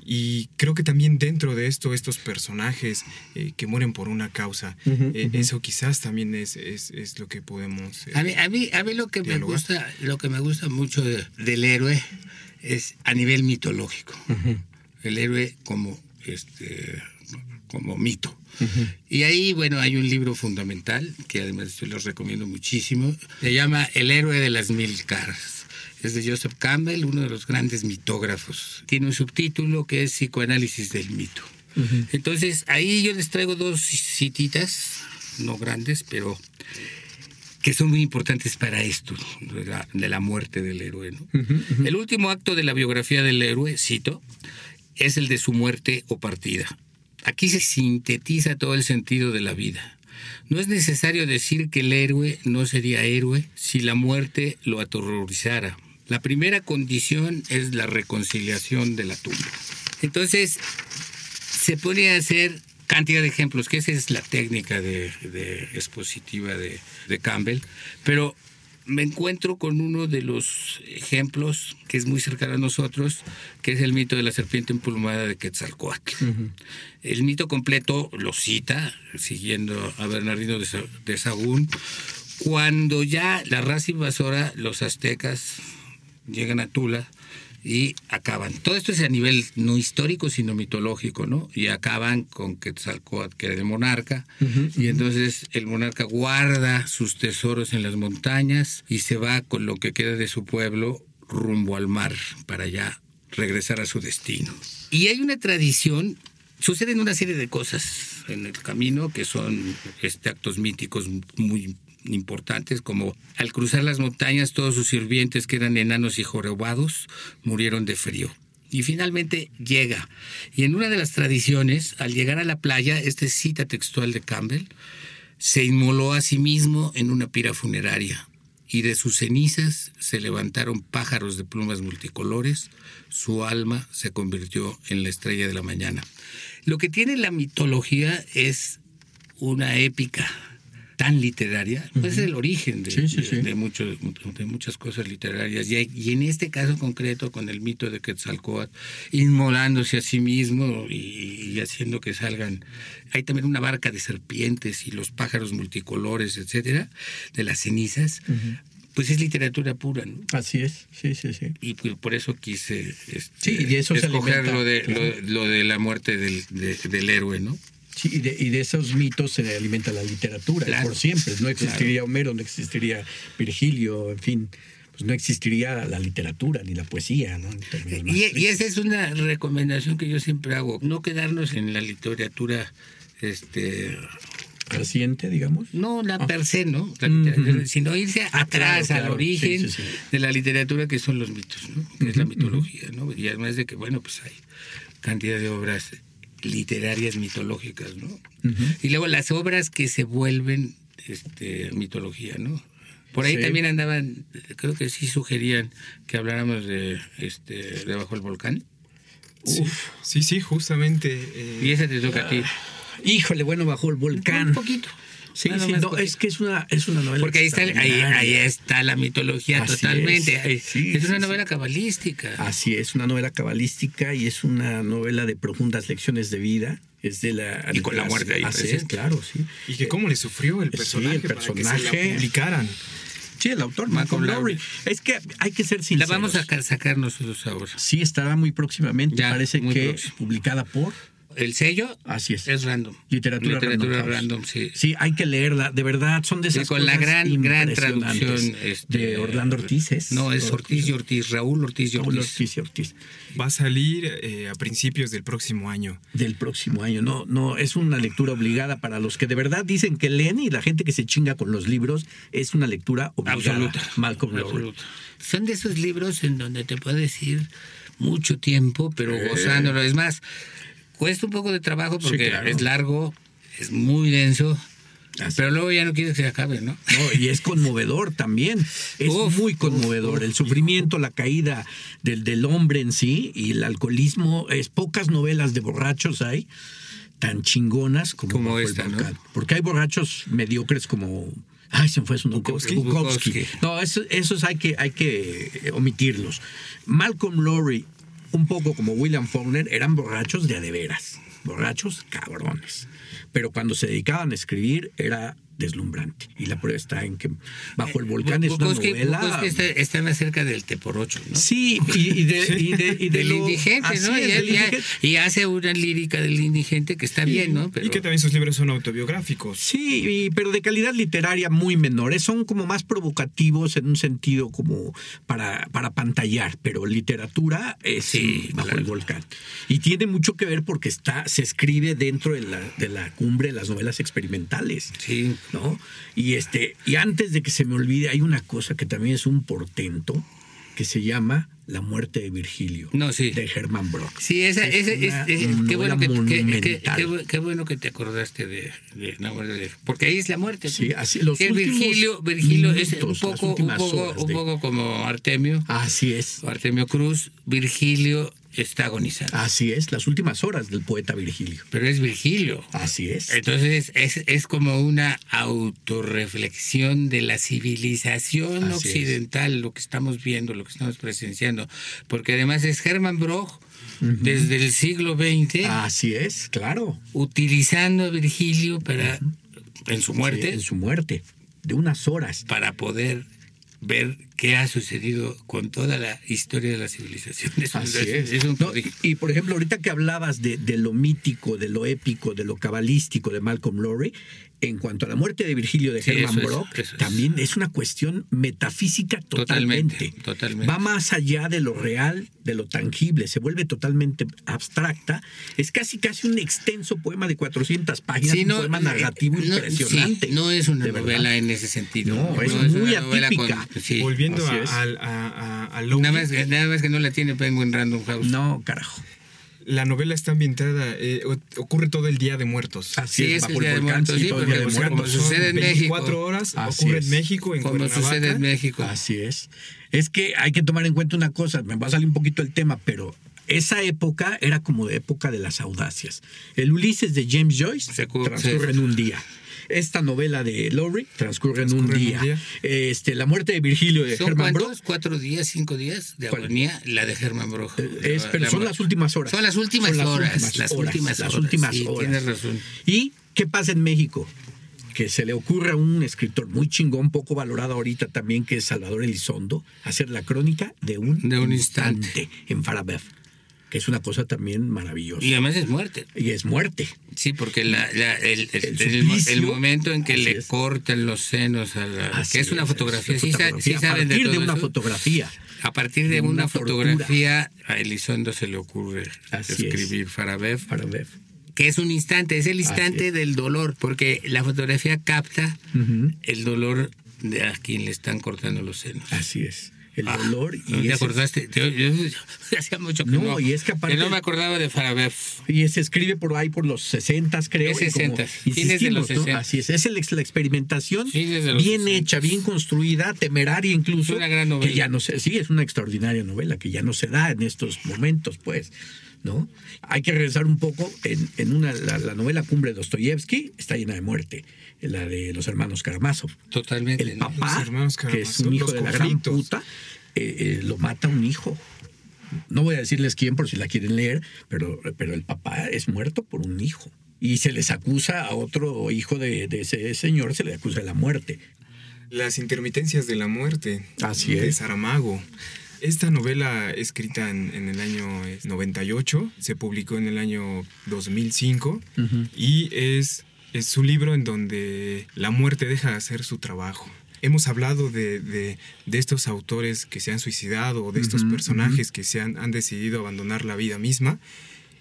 y creo que también dentro de esto, estos personajes que mueren por una causa, eso quizás también es, es, lo que podemos. a, mí, a, mí, a mí lo que me gusta, lo que me gusta mucho del héroe es a nivel mitológico. El héroe como este como mito. Y ahí, bueno, hay un libro fundamental que además yo los recomiendo muchísimo. Se llama El héroe de las mil caras. Es de Joseph Campbell, uno de los grandes mitógrafos. Tiene un subtítulo que es Psicoanálisis del mito. Entonces, ahí yo les traigo dos cititas, no grandes, pero que son muy importantes para esto, de la, muerte del héroe. El último acto de la biografía del héroe, cito, es el de su muerte o partida. Aquí se sintetiza todo el sentido de la vida. No es necesario decir que el héroe no sería héroe si la muerte lo aterrorizara. La primera condición es la reconciliación de la tumba. Entonces, se pone hacer cantidad de ejemplos, que esa es la técnica de, expositiva de Campbell, pero me encuentro con uno de los ejemplos que es muy cercano a nosotros, que es el mito de la serpiente emplumada de Quetzalcoatl. El mito completo lo cita, siguiendo a Bernardino de Sagún, cuando ya la raza invasora, los aztecas, llegan a Tula, y acaban. Todo esto es a nivel no histórico, sino mitológico, ¿no? Y acaban con Quetzalcóatl, que era el monarca, y entonces el monarca guarda sus tesoros en las montañas y se va con lo que queda de su pueblo rumbo al mar para ya regresar a su destino. Y hay una tradición, suceden una serie de cosas en el camino que son este, actos míticos muy importantes, como al cruzar las montañas todos sus sirvientes que eran enanos y jorobados murieron de frío. Y finalmente llega. Y en una de las tradiciones, al llegar a la playa, esta cita textual de Campbell, se inmoló a sí mismo en una pira funeraria y de sus cenizas se levantaron pájaros de plumas multicolores, su alma se convirtió en la estrella de la mañana. Lo que tiene la mitología es una épica tan literaria, pues es el origen de, de, muchas cosas literarias. Y, en este caso concreto, con el mito de Quetzalcóatl, inmolándose a sí mismo y, haciendo que salgan. Hay también una barca de serpientes y los pájaros multicolores, etcétera, de las cenizas. Pues es literatura pura, ¿no? Así es, sí, sí, sí. Y por eso quise este, y eso escoger lo, de, lo, de la muerte del, del héroe, ¿no? Sí, y de, y de, esos mitos se alimenta la literatura, por siempre. No existiría Homero, no existiría Virgilio, en fin, pues no existiría la literatura ni la poesía. ¿no? Y, y, esa es una recomendación que yo siempre hago, no quedarnos en la literatura este reciente, digamos. No, la ah. per se, ¿no? Sino irse ah, atrás, al origen de la literatura que son los mitos, ¿no? Que es la mitología, ¿no? Y además de que, bueno, pues hay cantidad de obras literarias mitológicas, ¿no? Y luego las obras que se vuelven este, mitología, ¿no? Por ahí también andaban, creo que sí sugerían que habláramos de este de Bajo el Volcán. Sí, sí, justamente. Eh, y esa te toca a ti. Híjole, bueno, Bajo el Volcán. Un poquito. Sí, sí, no, es que es una, es una novela. Porque ahí está, ahí, ahí está la mitología Así totalmente. es. Ahí- Sí, es una sí, novela sí. cabalística. Así es, una novela cabalística y es una novela de profundas lecciones de vida. Es de la Y con la muerte ahí Así es, claro, sí. Y que cómo le sufrió el Sí, personaje, el para que se personaje. la publicaran. Sí, el autor, Malcolm Lowry. Lowry. Es que hay que ser La sinceros. vamos a ca- sacar nosotros ahora. Sí, estará muy próximamente. Ya, Parece muy que próximo. publicada por. El sello Así es. es random. Literatura, Literatura Random, random, sí. Sí, hay que leerla. De verdad, son de esas con la gran, gran traducción este, de Orlando Ortiz. ¿es? No, es Ortiz y Ortiz, Raúl Ortiz y Raúl Ortiz. Ortiz y Ortiz. Va a salir eh, a principios del próximo año. Del próximo año. No, no, es una lectura obligada para los que de verdad dicen que leen y la gente que se chinga con los libros. Es una lectura obligada. Absoluta. Malcolm. Absoluta. Son de esos libros en donde te puedes ir mucho tiempo, pero gozándolo. Es más, cuesta un poco de trabajo Sí, porque claro. es largo, es muy denso, Así pero luego ya no quieres que se acabe, ¿no? No, y es conmovedor también. Es Uf, muy conmovedor. uf, el uf. sufrimiento, la caída del, del hombre en sí y el alcoholismo. Es pocas novelas de borrachos hay tan chingonas como, esta, ¿no? Porque hay borrachos mediocres como. Ay, se me fue su nombre. Bukowski. Bukowski. Bukowski. No, eso- esos hay que, hay que omitirlos. Malcolm Lowry, un poco como William Faulkner, eran borrachos de a de veras. Borrachos cabrones. Pero cuando se dedicaban a escribir era deslumbrante. Y la prueba está en que Bajo el Volcán es una Bukowski- novela. Bukowski está, está más cerca del Teporocho, ¿no? Sí, y, y de, y de, y de del lo- indigente, ¿no? es, y, del y- indigente. y hace una lírica del indigente que está bien, ¿no? Pero Y que también sus libros son autobiográficos. Sí, y- pero de calidad literaria muy menores. Son como más provocativos en un sentido como para, para pantallar, pero literatura es Sí, bajo claro. el volcán. Y tiene mucho que ver porque está, se escribe dentro de la, de la cumbre de las novelas experimentales. sí, ¿no? Y este, y antes de que se me olvide, hay una cosa que también es un portento que se llama La muerte de Virgilio. No, sí. De Herman Brock. Sí, esa, Es qué, bueno que, que- que- monumental. qué bu- qué bueno que te acordaste de, de la muerte de- porque ahí es la muerte. Sí, así, los últimos Virgilio, Virgilio es un poco, un poco como Artemio, Así es. Artemio Cruz. Virgilio está agonizando, Así es, las últimas horas del poeta Virgilio. pero es Virgilio. Así es. Entonces es, es como una autorreflexión de la civilización Así es. occidental, lo que estamos viendo, lo que estamos presenciando, porque además es Hermann Broch desde el siglo XX Así es, claro. utilizando a Virgilio para en su muerte Sí, en su muerte, de unas horas. para poder ver qué ha sucedido con toda la historia de la civilización. Es, Así es- es. es un No, prodigio. y por ejemplo, ahorita que hablabas de, de lo mítico, de lo épico, de lo cabalístico de Malcolm Lowry, en cuanto a la muerte de Virgilio de Sí, Herman Brock, es. también es una cuestión metafísica totalmente. Totalmente, totalmente. Va más allá de lo real, de lo tangible, se vuelve totalmente abstracta. Es casi casi un extenso poema de 400 páginas, Sí, un poema narrativo no, impresionante. sí, no es una verdad. novela en ese sentido. No, es muy atípica. sí. Volviendo así a, es. al- a, a- a Lowry, Nada más, que- nada más que no la tiene Penguin Random House. No, carajo. la novela está ambientada, eh, ocurre todo el Día de Muertos. Así Sí, es, el Día de Muertos, sí, porque como sucede en 24 México. horas, Así ocurre es. en México, en Como Cuernavaca. sucede en México. Así es. Es que hay que tomar en cuenta una cosa, me va a salir un poquito el tema, pero esa época era como de época de las audacias. El Ulises de James Joyce Se transcurre en un día. Esta novela de Lowry transcurre, en, un Transcurre en día. un día. Este, la muerte de Virgilio de ¿Son Herman cuántos? Brock ¿Cuatro días, cinco días de agonía? La de Germán Broch. es, La- pero la- son las últimas horas. Son las últimas Son las horas. últimas las horas, últimas las horas. últimas Sí, horas. Tienes razón. ¿Y qué pasa en México? Que se le ocurre a un escritor muy chingón, poco valorado ahorita también, que es Salvador Elizondo, hacer la crónica de un, De un instante. en Farabev, que es una cosa también maravillosa. Y además es muerte. Y es muerte. Sí, porque la- la- el, el- El el- suplicio. el momento en que le es. cortan los senos a la. Así que es una fotografía. es Sí, una sa- fotografía. sí saben a partir de una eso? fotografía. A partir de una, fotografía, a Elizondo se le ocurre Así es. escribir Farabev, Farabev. que es un instante, es el instante es. del dolor, porque la fotografía capta el dolor de a quien le están cortando los senos. Así es. El Ah, dolor ¿No y te ese- acordaste? Yo, yo- hacía mucho que No, no. y es que aparte- no me acordaba de Farabev. Y se escribe por ahí por los 60, creo. Es y como 60, fines de los insistimos, ¿no? 60. Así es. Es el la experimentación bien 60. hecha, bien construida, temeraria incluso. Es una gran novela. Que ya no se, sí, es una extraordinaria novela que ya no se da en estos momentos, pues. ¿no? Hay que regresar un poco en, en una, la, la novela Cumbre de Dostoyevsky está llena de muerte, la de los hermanos Karamazov. Totalmente. El papá, Los hermanos que es un hijo los de la gran puta, eh, eh, lo mata un hijo. No voy a decirles quién por si la quieren leer, pero, pero el papá es muerto por un hijo. Y se les acusa a otro hijo de, de ese señor, se le acusa de la muerte. Las intermitencias de la muerte. Así de es. Saramago. Esta novela escrita en, en el año eh, 98, se publicó en el año 2005 y es, es un libro en donde la muerte deja de hacer su trabajo. Hemos hablado de, de- de estos autores que se han suicidado o de estos personajes que se han, han decidido abandonar la vida misma.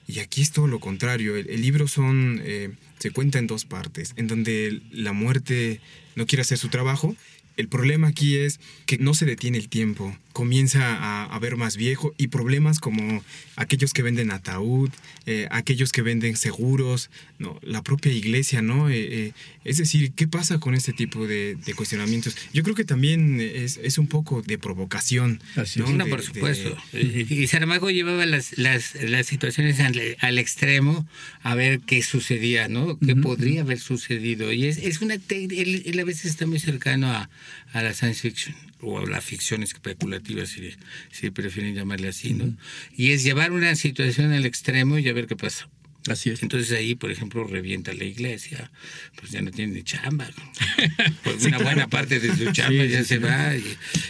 Y aquí es todo lo contrario. El, el libro son, eh, se cuenta en dos partes, en donde la muerte no quiere hacer su trabajo. El problema aquí es que no se detiene el tiempo, comienza a, a ver más viejo y problemas como aquellos que venden ataúd, eh, aquellos que venden seguros, no, la propia iglesia, ¿no? Eh, eh, es decir, ¿qué pasa con este tipo de, de cuestionamientos? Yo creo que también es, es un poco de provocación. Así ¿no? es. No, De- por de- supuesto. Y Saramago llevaba las, las, las situaciones al, al extremo a ver qué sucedía, ¿no? ¿Qué podría haber sucedido? Y es, es una... Él, él a veces está muy cercano a, a la science fiction o a la ficción especulativa, si, si prefieren llamarle así, ¿no? Y es llevar una situación al extremo y a ver qué pasa. Así es. Entonces ahí, por ejemplo, revienta la iglesia, pues ya no tiene ni chamba. Pues Sí, una claro. buena parte de su chamba Sí, ya sí, se va, y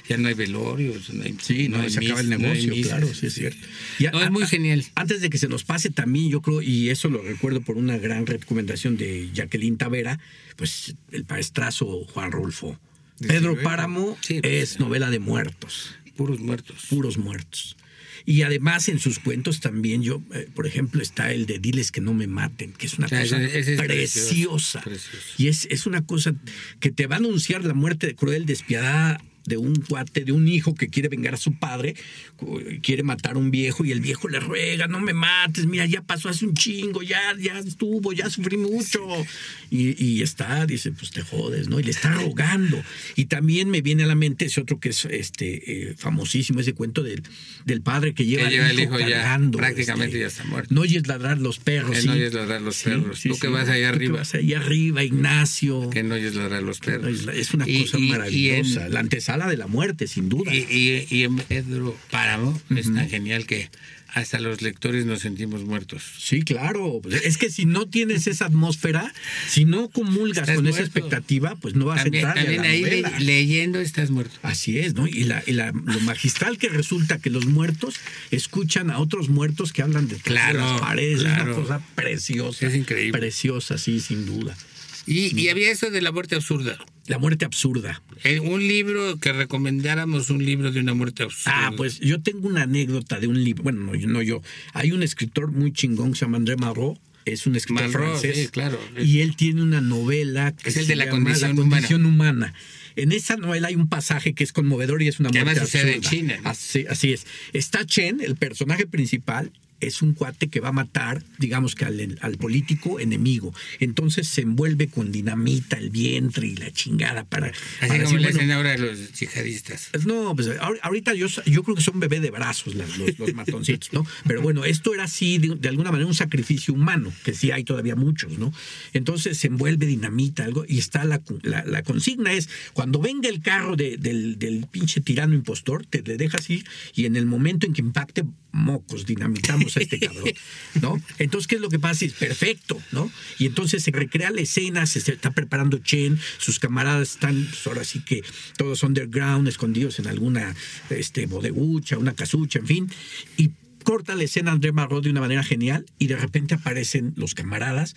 ya no hay velorios, no hay, Sí, no, hay se acaba el mis- no hay negocio, misas. claro, sí es cierto. Y a- No, es muy genial. Antes de que se nos pase también, yo creo, y eso lo recuerdo por una gran recomendación de Jacqueline Tavera, pues el maestrazo Juan Rulfo. Pedro. Páramo Sí, pues, es novela de muertos, Puros muertos. puros muertos. Y además en sus cuentos también yo, eh, por ejemplo, está el de Diles que no me maten, que es una O sea, cosa es preciosa. precioso. Y es, es una cosa que te va a anunciar la muerte cruel, despiadada de un cuate, de un hijo que quiere vengar a su padre, quiere matar a un viejo y el viejo le ruega, no me mates, mira, ya pasó hace un chingo, ya, ya estuvo, ya sufrí mucho. Y, y está, dice, pues te jodes, ¿no? Y le está rogando. Y también me viene a la mente ese otro que es este eh, famosísimo, ese cuento del, del padre que lleva, Que lleva el hijo ya, cargando, prácticamente ya está muerto. No oyes ladrar los perros. Sí. no oyes ladrar los perros. Tú que vas allá Tú que arriba. vas allá arriba, Ignacio. Que no oyes ladrar los perros. Es, es una Y- cosa y- y maravillosa. en- La antesala de la muerte, sin duda. Y, y- y en Pedro Páramo es tan genial que hasta los lectores nos sentimos muertos. Sí, claro. Es que si no tienes esa atmósfera, si no comulgas con esa expectativa, pues no vas También, a entrar también a la ahí le- leyendo estás muerto. Así es, ¿no? Y, la, y la- lo magistral que resulta que los muertos escuchan a otros muertos que hablan de Claro, las paredes. claro. Es una cosa preciosa. Es increíble. Preciosa, sí, sin duda. Y, y había eso de la muerte absurda. La muerte absurda. Eh, un libro que recomendáramos, un libro de una muerte absurda. Ah, pues yo tengo una anécdota de un libro. Bueno, no, yo- no yo. Hay un escritor muy chingón que se llama André Malraux. Es un escritor Malraux, francés. sí, claro. Y él tiene una novela que Es el se de la llama condición La humana. condición humana. En esa novela hay un pasaje que es conmovedor y es una Que muerte sucede en absurda. China, ¿no? Así, así es. Está Chen, el personaje principal, es un cuate que va a matar, digamos que al, al político enemigo. Entonces se envuelve con dinamita el vientre y la chingada para, Así para como decir, le bueno, hacen ahora a los yihadistas. pues No, pues ahor- ahorita yo, yo creo que son bebé de brazos los, los matoncitos, ¿no? Pero bueno, esto era así, de, de alguna manera, un sacrificio humano, que sí hay todavía muchos, ¿no? Entonces se envuelve dinamita, algo, y está la, la, la consigna es, cuando venga el carro de- del, del pinche tirano impostor, te le dejas ir, y en el momento en que impacte, mocos, dinamitamos a este cabrón, ¿no? Entonces, ¿qué es lo que pasa? Es perfecto, ¿no? Y entonces se recrea la escena, se está preparando Chen, sus camaradas están, pues ahora sí que todos underground, escondidos en alguna este, bodegucha, una casucha, en fin, y corta la escena André Margot de una manera genial, y de repente aparecen los camaradas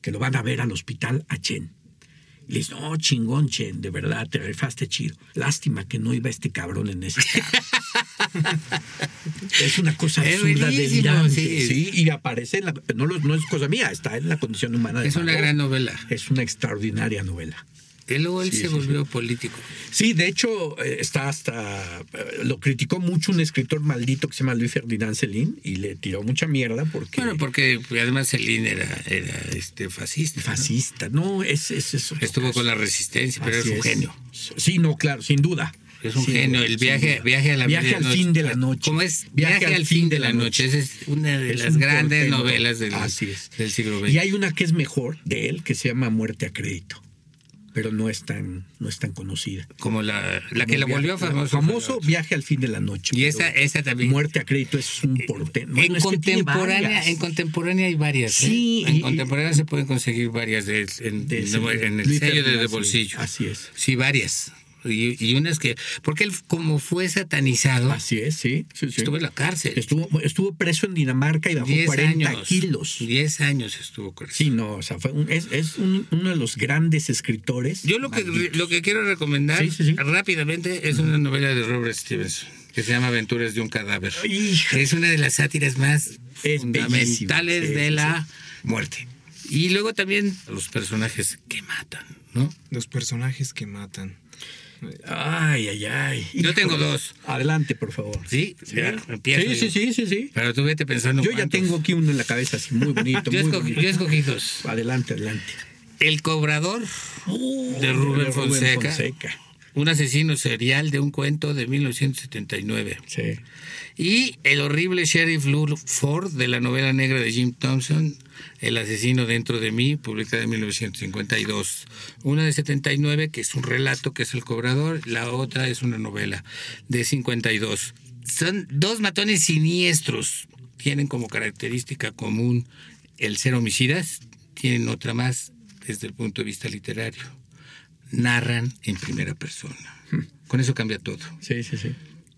que lo van a ver al hospital a Chen. Le dicen, no, chingón, Chen, de verdad, te rifaste chido. Lástima que no iba este cabrón en ese carro. es una cosa Es absurda, delirante. sí. Sí. y aparece en la. No, no es cosa mía, está en la condición humana de Es una gran novela. Es una extraordinaria novela. Y luego él Sí, se sí, volvió político. Sí, de hecho, eh, está hasta. eh, Lo criticó mucho un escritor maldito que se llama Luis Ferdinand Celín y le tiró mucha mierda porque. Bueno, porque pues, además Celine era, era este, fascista. Fascista. No, es, es eso. Estuvo con la resistencia, pero Así es un genio. Sí, no, claro, sin duda. es un genio. El viaje, viaje a la Viaje al fin de la noche. ¿Cómo es? Viaje, al fin de la noche. Esa es una de Es las un grandes novelas del, Así es. del siglo XX. Y hay una que es mejor de él que se llama Muerte a crédito, pero no es tan, no es tan conocida. Como la, la que la volvió famoso. Famoso Viaje al fin de la noche. Y esa, esa también. Muerte a crédito es un portento. en, Bueno, tiene contemporánea, en contemporánea hay varias. ¿eh? Sí, En y- contemporánea se pueden conseguir varias de, en, De ese- en el Luis sello de, de bolsillo. Así es. Sí, varias. Y, y unas que. Porque él, como fue satanizado, Así es, sí. sí, sí. estuvo en la cárcel. Estuvo, estuvo preso en Dinamarca y bajó 10 40 años. kilos. 10 años estuvo preso. Sí, no, o sea, fue un- es, es un- uno de los grandes escritores. Yo lo que, lo que quiero recomendar Sí, sí, sí. rápidamente es una novela de Robert Stevenson que se llama Aventuras de un cadáver. Hija. Es una de las sátiras más Es fundamentales bellísimo, de sí, la muerte. Y luego también los personajes que matan, ¿no? Los personajes que matan. Ay, ay, ay. Yo tengo dos. Adelante, por favor. Sí, ya, empiezo Sí, sí, sí, sí, sí. Pero tú vete pensando Yo ya tengo aquí uno en la cabeza así muy bonito. Yo, muy escogí, bonito. yo escogí dos. Adelante, adelante. El cobrador de Rubén Fonseca. Un asesino serial de un cuento de 1979. Sí. Y el horrible Sheriff Lou Ford de la novela negra de Jim Thompson, El asesino dentro de mí, publicada en 1952. Una de 79, que es un relato, que es El cobrador, la otra es una novela de 52. Son dos matones siniestros. Tienen como característica común el ser homicidas, tienen otra más desde el punto de vista literario. Narran en primera persona. Con eso cambia todo. Sí, sí, sí.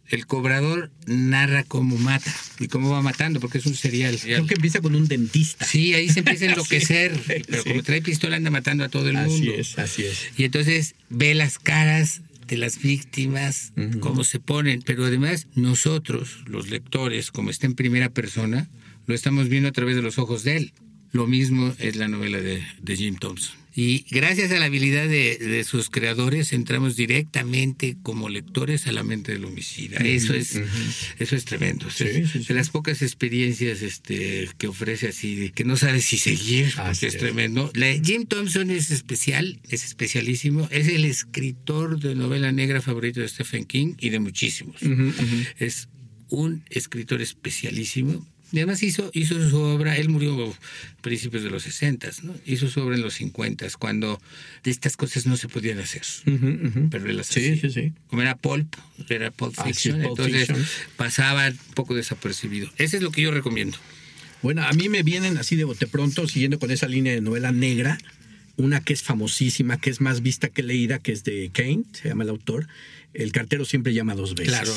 El cobrador narra cómo mata y cómo va matando, porque es un serial. Creo que empieza con un dentista. Sí, ahí se empieza a enloquecer, pero sí. como trae pistola anda matando a todo el mundo. Así es, así es. Y entonces ve las caras de las víctimas, cómo se ponen, pero además nosotros, los lectores, como está en primera persona, lo estamos viendo a través de los ojos de él. Lo mismo es la novela de, de Jim Thompson. Y gracias a la habilidad de, de sus creadores entramos directamente como lectores a la mente del homicida. Eso es eso es tremendo. Sí, Es sí, sí. De las pocas experiencias este, que ofrece así, de que no sabes si seguir, es es. tremendo. La Jim Thompson es especial, es especialísimo. Es el escritor de novela negra favorito de Stephen King y de muchísimos. Es un escritor especialísimo. Y además hizo, hizo su obra, él murió a principios de los 60, ¿no? Hizo su obra en los 50, cuando estas cosas no se podían hacer. Pero él las Sí, sí, sí. Como era Pulp, era Pulp Ah, sí, Fiction, Pulp entonces Fiction. pasaba un poco desapercibido. Ese es lo que yo recomiendo. Bueno, a mí me vienen así de bote pronto, siguiendo con esa línea de novela negra, una que es famosísima, que es más vista que leída, que es de Kane, se llama el autor. El cartero siempre llama dos veces. Claro,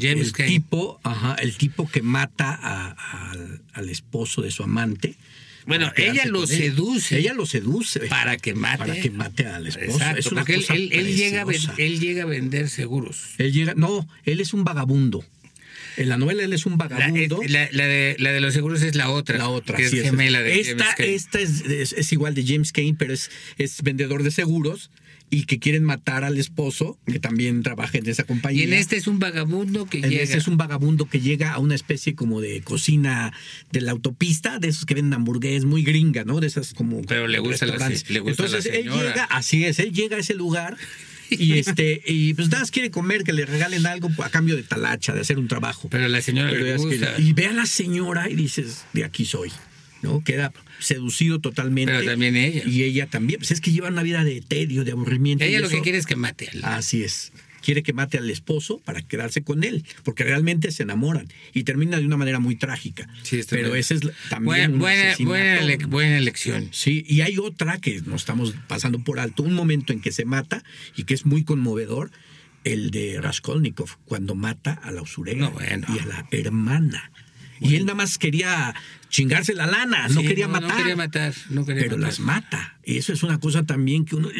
James el Cain. tipo, ajá, el tipo que mata a- al, al esposo de su amante. Bueno, ella lo él. seduce. Ella lo seduce. Para que mate. Para que mate al esposo. Exacto, es una porque él, cosa él- él llega a él llega a vender seguros. Él llega, no, él es un vagabundo. En la novela él es un vagabundo. la- la de, la de los seguros es la otra. La otra, que es sí, gemela de esta, James esta es, es- es igual de James Kane, pero es, es vendedor de seguros y que quieren matar al esposo, que también trabaja en esa compañía. Y en este es un vagabundo que En llega. este es un vagabundo que llega a una especie como de cocina de la autopista, de esos que venden hamburguesas muy gringa, ¿no? De esas como Pero le gusta la le gusta Entonces la él llega, así es, él llega a ese lugar y este y pues nada más quiere comer, que le regalen algo a cambio de talacha, de hacer un trabajo. Pero la señora Pero le que- gusta. y ve a la señora y dices, de aquí soy. ¿no? Queda seducido totalmente. Pero también ella. Y ella también. Pues es que lleva una vida de tedio, de aburrimiento. Ella y lo que quiere es que mate al. Así es. Quiere que mate al esposo para quedarse con él, porque realmente se enamoran y termina de una manera muy trágica. Sí, es Pero ese es también buena, un buena, asesinato. buena, ele- buena elección. Sí, y hay otra que nos estamos pasando por alto, un momento en que se mata y que es muy conmovedor, el de Raskolnikov, cuando mata a la usurera No, bueno. y a la hermana. Y él nada más quería chingarse la lana, no quería no, matar. No quería matar, no quería pero matar. las mata. Y eso es una cosa también que uno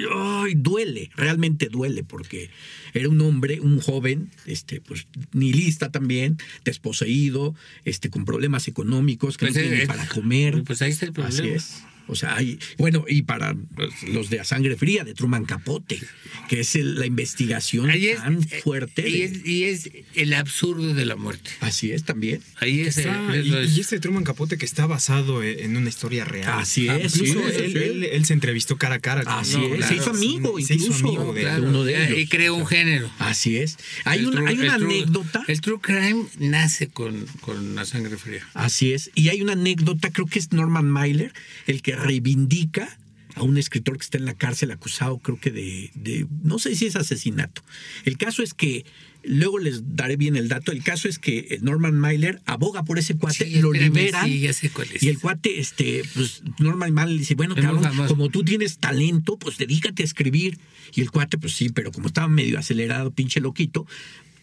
ay, duele, realmente duele, porque era un hombre, un joven, este, pues nihilista también, desposeído, este, con problemas económicos, que Pues no es- tiene es- para comer. Pues ahí está el problema. Así es. O sea, hay, bueno, y para los de A Sangre Fría, de Truman Capote, que es el- la investigación Ahí es, tan fuerte. Y de- es, y es el absurdo de la muerte. así es también. Ahí es, Está- el- y, es- y este Truman Capote que está basado e- en una historia real. Así Ah, es, Incluso sí, él, sí. él- él se entrevistó cara a cara. con- Así No, es, claro, se hizo amigo, se hizo incluso. amigo de, Claro. uno de ellos. Y creó un género. Así es. Hay, El una, true- hay una el true- anécdota. El true crime nace con, con la sangre fría. Así es. Y hay una anécdota, creo que es Norman Mailer, el que reivindica a un escritor que está en la cárcel acusado, creo que de, de- no sé si es asesinato. El caso es que, luego les daré bien el dato, el caso es que Norman Mailer aboga por ese cuate, Sí, lo espérame, liberan. sí, ya sé cuál es. Y el cuate, este, pues Norman Mailer dice, bueno, cabrón, como tú tienes talento, pues dedícate a escribir. Y el cuate, pues sí, pero como estaba medio acelerado, pinche loquito,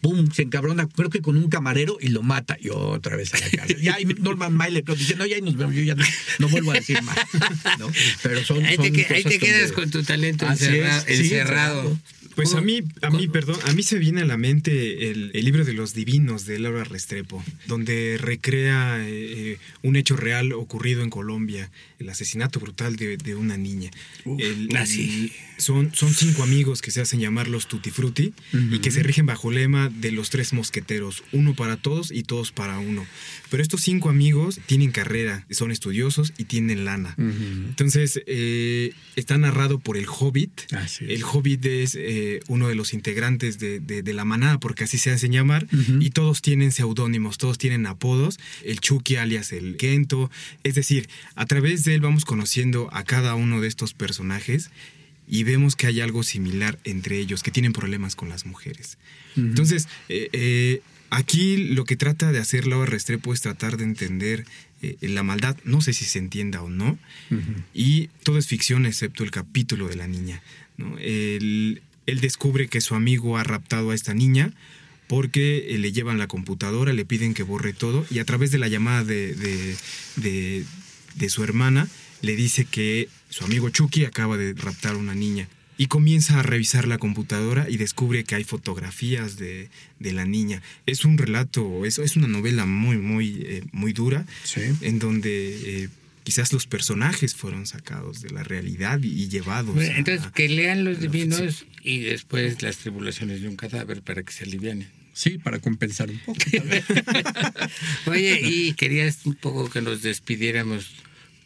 pum, se encabrona, creo que con un camarero y lo mata. Y otra vez a la cárcel. Ya, Norman Mailer creo, dice, no, ya ahí nos vemos, yo ya no, no vuelvo a decir más. ¿no? Pero son, ahí te, son que- ahí cosas te quedas donde- con tu talento Así encerrado. es, sí, encerrado. Pues a mí, a mí, perdón, a mí se viene a la mente el, el libro de los divinos de Laura Restrepo, donde recrea eh, eh, un hecho real ocurrido en Colombia, el asesinato brutal de, de una niña. Uf, El- ah, sí. son, son cinco amigos que se hacen llamar los Tutti Frutti y que se rigen bajo el lema de los tres mosqueteros, uno para todos y todos para uno. Pero estos cinco amigos tienen carrera, son estudiosos y tienen lana. Entonces, eh, está narrado por el Hobbit. Así. El Hobbit es eh, uno de los integrantes de, de- de la manada, porque así se hacen llamar, Ujú. y todos tienen seudónimos, todos tienen apodos, el Chucky alias el Kento, es decir, a través de él vamos conociendo a cada uno de estos personajes y vemos que hay algo similar entre ellos, que tienen problemas con las mujeres. Entonces, eh, eh, aquí lo que trata de hacer Laura Restrepo es tratar de entender eh, la maldad, no sé si se entienda o no, y todo es ficción excepto el capítulo de la niña. ¿no? Él, él descubre que su amigo ha raptado a esta niña porque le llevan la computadora, le piden que borre todo y a través de la llamada de, de- de- de su hermana le dice que su amigo Chucky acaba de raptar a una niña. Y comienza a revisar la computadora y descubre que hay fotografías de, de la niña. Es un relato, es, es una novela muy, muy, eh, muy dura, Sí. en donde eh, quizás los personajes fueron sacados de la realidad y, y llevados. Bueno, a- entonces, que lean los divinos y después las tribulaciones de un cadáver para que se alivianen. Sí, para compensar un poco. Oye, y querías un poco que nos despidiéramos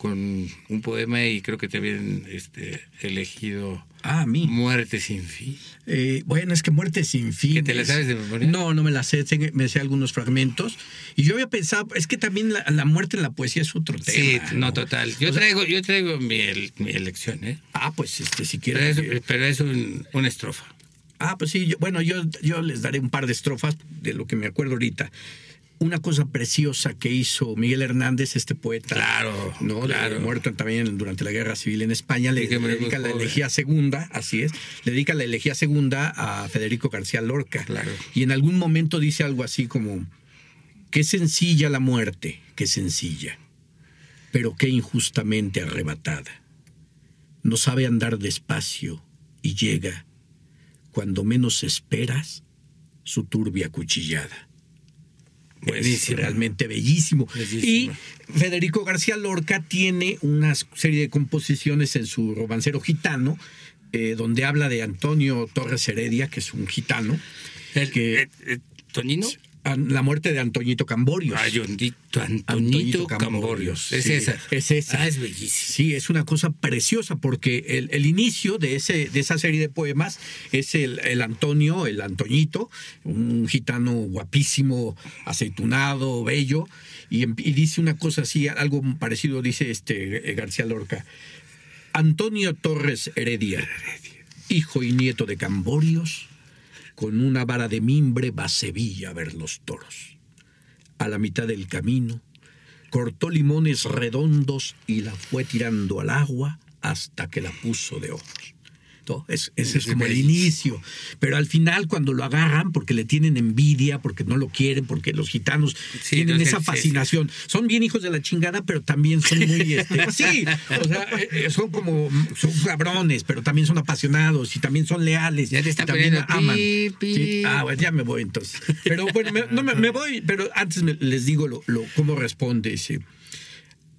con un poema y creo que te habían este, elegido Ah, a mí. Muerte sin fin. Eh, bueno, es que Muerte sin fin. ¿Que te la es- sabes de memoria? No, no me la sé, me sé algunos fragmentos. Y yo había pensado, es que también la, la muerte en la poesía es otro Sí, tema. no, total. Yo O sea- traigo, yo traigo mi, el- mi elección, ¿eh? Ah, pues este, si Pero quieres. es, pero es un- una estrofa. Ah, pues sí, yo- bueno, yo, yo les daré un par de estrofas de lo que me acuerdo ahorita. Una cosa preciosa que hizo Miguel Hernández, este poeta. Claro, ¿no? Claro. muerto también durante la Guerra Civil en España, le, dedica la elegía segunda, así es, le dedica la elegía segunda a Federico García Lorca. Claro. Y en algún momento dice algo así como, qué sencilla la muerte, qué sencilla, pero qué injustamente arrebatada. No sabe andar despacio y llega, cuando menos esperas, su turbia cuchillada. Buenísimo. Es realmente bellísimo. Bellísimo. Y Federico García Lorca tiene una serie de composiciones en su romancero gitano, eh, donde habla de Antonio Torres Heredia, que es un gitano, El, que eh, eh, ¿Toñino? La muerte de Antoñito Camborios. Ayondito, Antonito Antoñito Camborios. Es sí, esa. Es esa. Ah, es bellísimo. Sí, es una cosa preciosa porque el, el inicio de, ese, de esa serie de poemas es el, el Antonio, el Antoñito, un gitano guapísimo, aceitunado, bello, y, em- y dice una cosa así, algo parecido dice este eh, García Lorca. Antonio Torres Heredia, hijo y nieto de Camborios, con una vara de mimbre va a Sevilla a ver los toros. A la mitad del camino, cortó limones redondos y la fue tirando al agua hasta que la puso de ojos. Es- ese es como el inicio. Pero al final, cuando lo agarran, porque le tienen envidia, porque no lo quieren, porque los gitanos Sí, tienen esa sí, sí. fascinación. Son bien hijos de la chingada, pero también son muy. este, sí, o sea, eh, son como. Son cabrones, pero también son apasionados y también son leales. Ya te está y también poniendo aman. pi, pi. Sí, Ah, bueno, ya me voy entonces. Pero bueno, me, no, me, me voy, pero antes me- les digo lo, lo- cómo responde ese.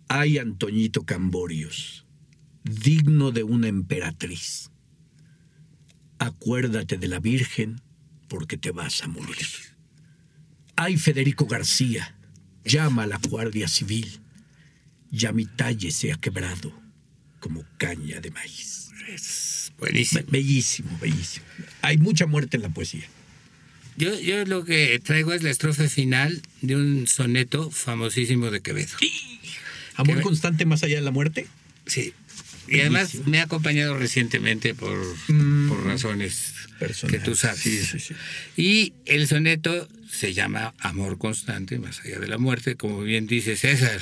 Ay, Antoñito Camborios, digno de una emperatriz. Acuérdate de la Virgen porque te vas a morir. Ay, Federico García, llama a la Guardia Civil. Ya mi talle se ha quebrado como caña de maíz. buenísimo. bellísimo, bellísimo. Hay mucha muerte en la poesía. Yo, yo lo que traigo es la estrofe final de un soneto famosísimo de Quevedo. ¿Amor constante más allá de la muerte? Sí. Y además me ha acompañado recientemente por, mm. por razones que tú sabes. Sí, sí, sí. Y el soneto se llama Amor constante más allá de la muerte, como bien dice César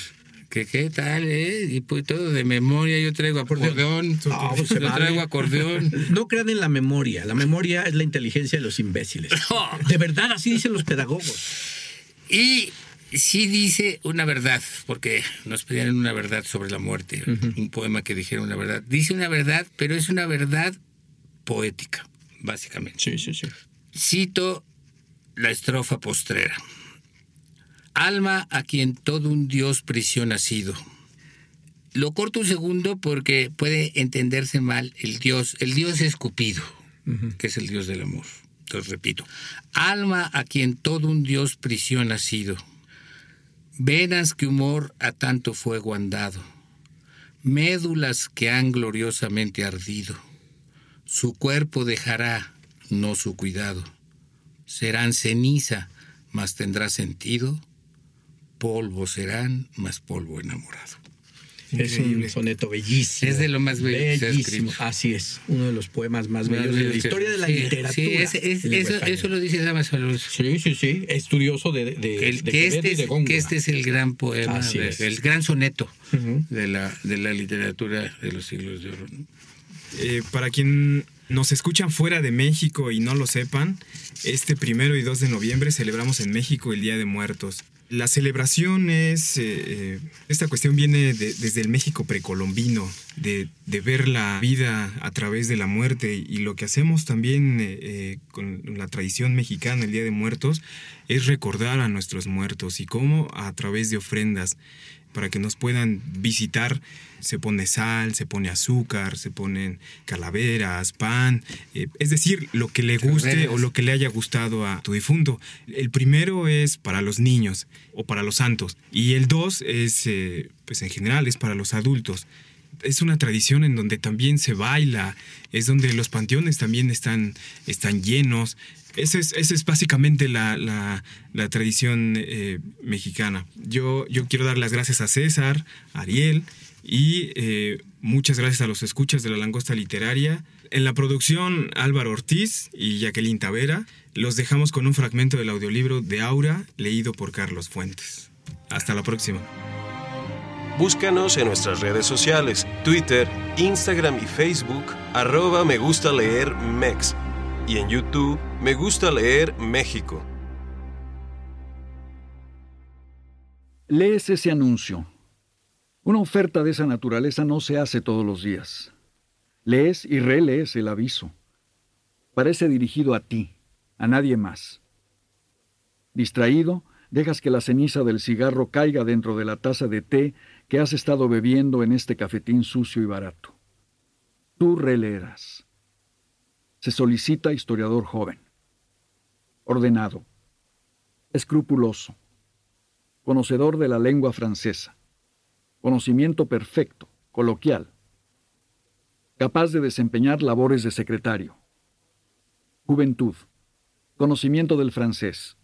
que qué tal, ¿eh? Y pues todo de memoria, yo traigo acordeón, ah, pues yo traigo acordeón. No crean en la memoria, la memoria es la inteligencia de los imbéciles. De verdad, así dicen los pedagogos. Y sí dice una verdad, porque nos pedían una verdad sobre la muerte, un poema que dijera una verdad. Dice una verdad, pero es una verdad poética, básicamente. Sí, sí, sí. Cito la estrofa postrera. Alma a quien todo un Dios prisión ha sido. Lo corto un segundo porque puede entenderse mal el Dios. El Dios es Cupido, que es el Dios del amor. Entonces repito, alma a quien todo un Dios prisión ha sido. Venas que humor a tanto fuego han dado. Médulas que han gloriosamente ardido. Su cuerpo dejará, no su cuidado. Serán ceniza, mas tendrá sentido polvo serán, más polvo enamorado. Es un soneto bellísimo. Es de lo más bello bellísimo. Así es, uno de los poemas más bellos de la historia de la literatura. Sí, eso, lo dice Damas Sí, sí, sí. Estudioso de, de, que, este es, que este es el gran poema, el gran soneto de, la, de la literatura de los siglos de oro. Eh, para quien nos escuchan fuera de México y no lo sepan, este primero y 2 de noviembre celebramos en México el Día de Muertos. La celebración es, eh, eh, esta cuestión viene desde el México precolombino, de, ver la vida a través de la muerte y lo que hacemos también eh, con la tradición mexicana, el Día de Muertos, es recordar a nuestros muertos y cómo a través de ofrendas para que nos puedan visitar. Se pone sal, se pone azúcar, se ponen calaveras, pan, eh, es decir, lo que le guste o lo que le haya gustado a tu difunto. El primero es para los niños o para los santos y el dos es, eh, pues en general, es para los adultos es una tradición en donde también se baila, es donde los panteones también están, están llenos, esa es, es básicamente la, tradición eh, mexicana. Yo, yo quiero dar las gracias a César, a Ariel y eh, muchas gracias a los escuchas de la langosta literaria. En la producción, Álvaro Ortiz y Jacqueline Tavera. Los dejamos con un fragmento del audiolibro de Aura, leído por Carlos Fuentes. Hasta la próxima. Búscanos en nuestras redes sociales, Twitter, Instagram y Facebook, arroba me gusta leer Mex y en YouTube Me gusta leer México. Lees ese anuncio. Una oferta de esa naturaleza no se hace todos los días. Lees y relees el aviso. Parece dirigido a ti, a nadie más. Distraído, dejas que la ceniza del cigarro caiga dentro de la taza de té que has estado bebiendo en este cafetín sucio y barato. Tú releerás se solicita historiador joven, ordenado, escrupuloso, conocedor de la lengua francesa, conocimiento perfecto, coloquial, capaz de desempeñar labores de secretario, juventud, conocimiento del francés,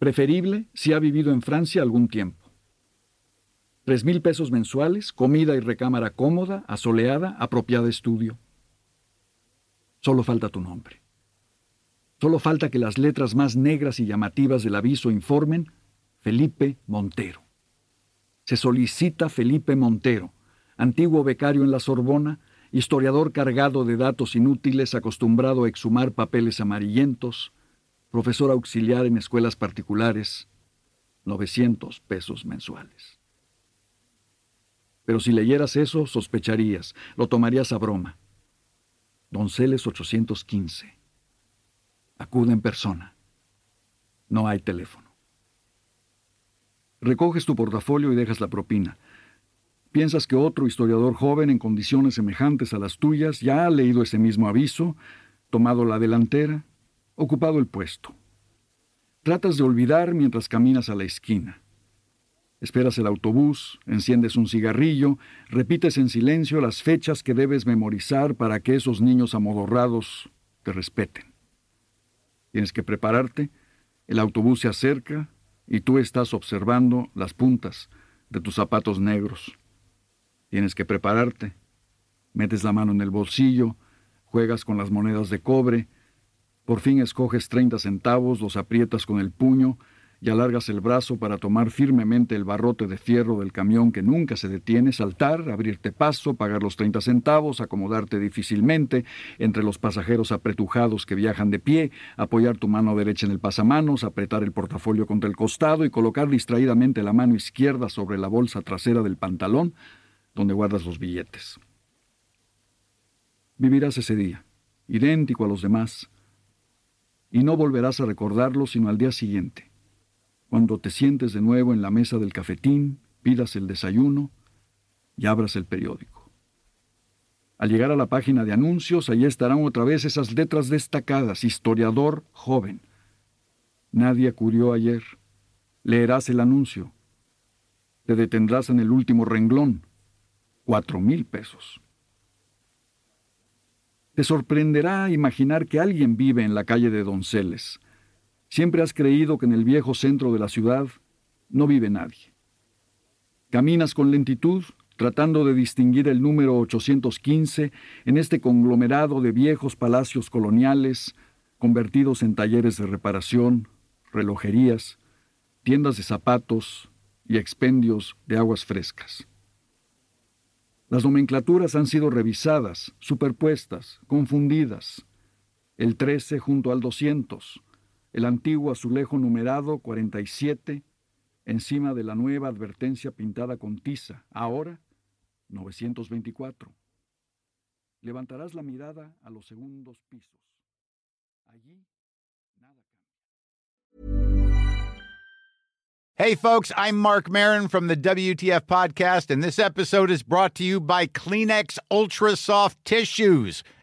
preferible si ha vivido en Francia algún tiempo. Tres mil pesos mensuales, comida y recámara cómoda, asoleada, apropiada estudio. Solo falta tu nombre. Solo falta que las letras más negras y llamativas del aviso informen Felipe Montero. Se solicita Felipe Montero, antiguo becario en la Sorbona, historiador cargado de datos inútiles, acostumbrado a exhumar papeles amarillentos, profesor auxiliar en escuelas particulares, 900 pesos mensuales. Pero si leyeras eso, sospecharías, lo tomarías a broma. Donceles 815. Acude en persona. No hay teléfono. Recoges tu portafolio y dejas la propina. Piensas que otro historiador joven en condiciones semejantes a las tuyas ya ha leído ese mismo aviso, tomado la delantera, ocupado el puesto. Tratas de olvidar mientras caminas a la esquina. Esperas el autobús, enciendes un cigarrillo, repites en silencio las fechas que debes memorizar para que esos niños amodorrados te respeten. Tienes que prepararte, el autobús se acerca y tú estás observando las puntas de tus zapatos negros. Tienes que prepararte. Metes la mano en el bolsillo, juegas con las monedas de cobre, por fin escoges 30 centavos, los aprietas con el puño y alargas el brazo para tomar firmemente el barrote de fierro del camión que nunca se detiene, saltar, abrirte paso, pagar los 30 centavos, acomodarte difícilmente entre los pasajeros apretujados que viajan de pie, apoyar tu mano derecha en el pasamanos, apretar el portafolio contra el costado y colocar distraídamente la mano izquierda sobre la bolsa trasera del pantalón, donde guardas los billetes. Vivirás ese día, idéntico a los demás, y no volverás a recordarlo sino al día siguiente, cuando te sientes de nuevo en la mesa del cafetín, pidas el desayuno y abras el periódico. Al llegar a la página de anuncios, allí estarán otra vez esas letras destacadas, historiador joven. Nadie acudió ayer. Leerás el anuncio. Te detendrás en el último renglón cuatro mil pesos. Te sorprenderá imaginar que alguien vive en la calle de Donceles. Siempre has creído que en el viejo centro de la ciudad no vive nadie. Caminas con lentitud, tratando de distinguir el número 815 en este conglomerado de viejos palacios coloniales convertidos en talleres de reparación, relojerías, tiendas de zapatos y expendios de aguas frescas. Las nomenclaturas han sido revisadas, superpuestas, confundidas. El 13 junto al 200, el antiguo azulejo numerado 47, encima de la nueva advertencia pintada con tiza, ahora 924. Levantarás la mirada a los segundos pisos. Allí Hey, folks, I'm Mark Marin from the WTF Podcast, and this episode is brought to you by Kleenex Ultra Soft Tissues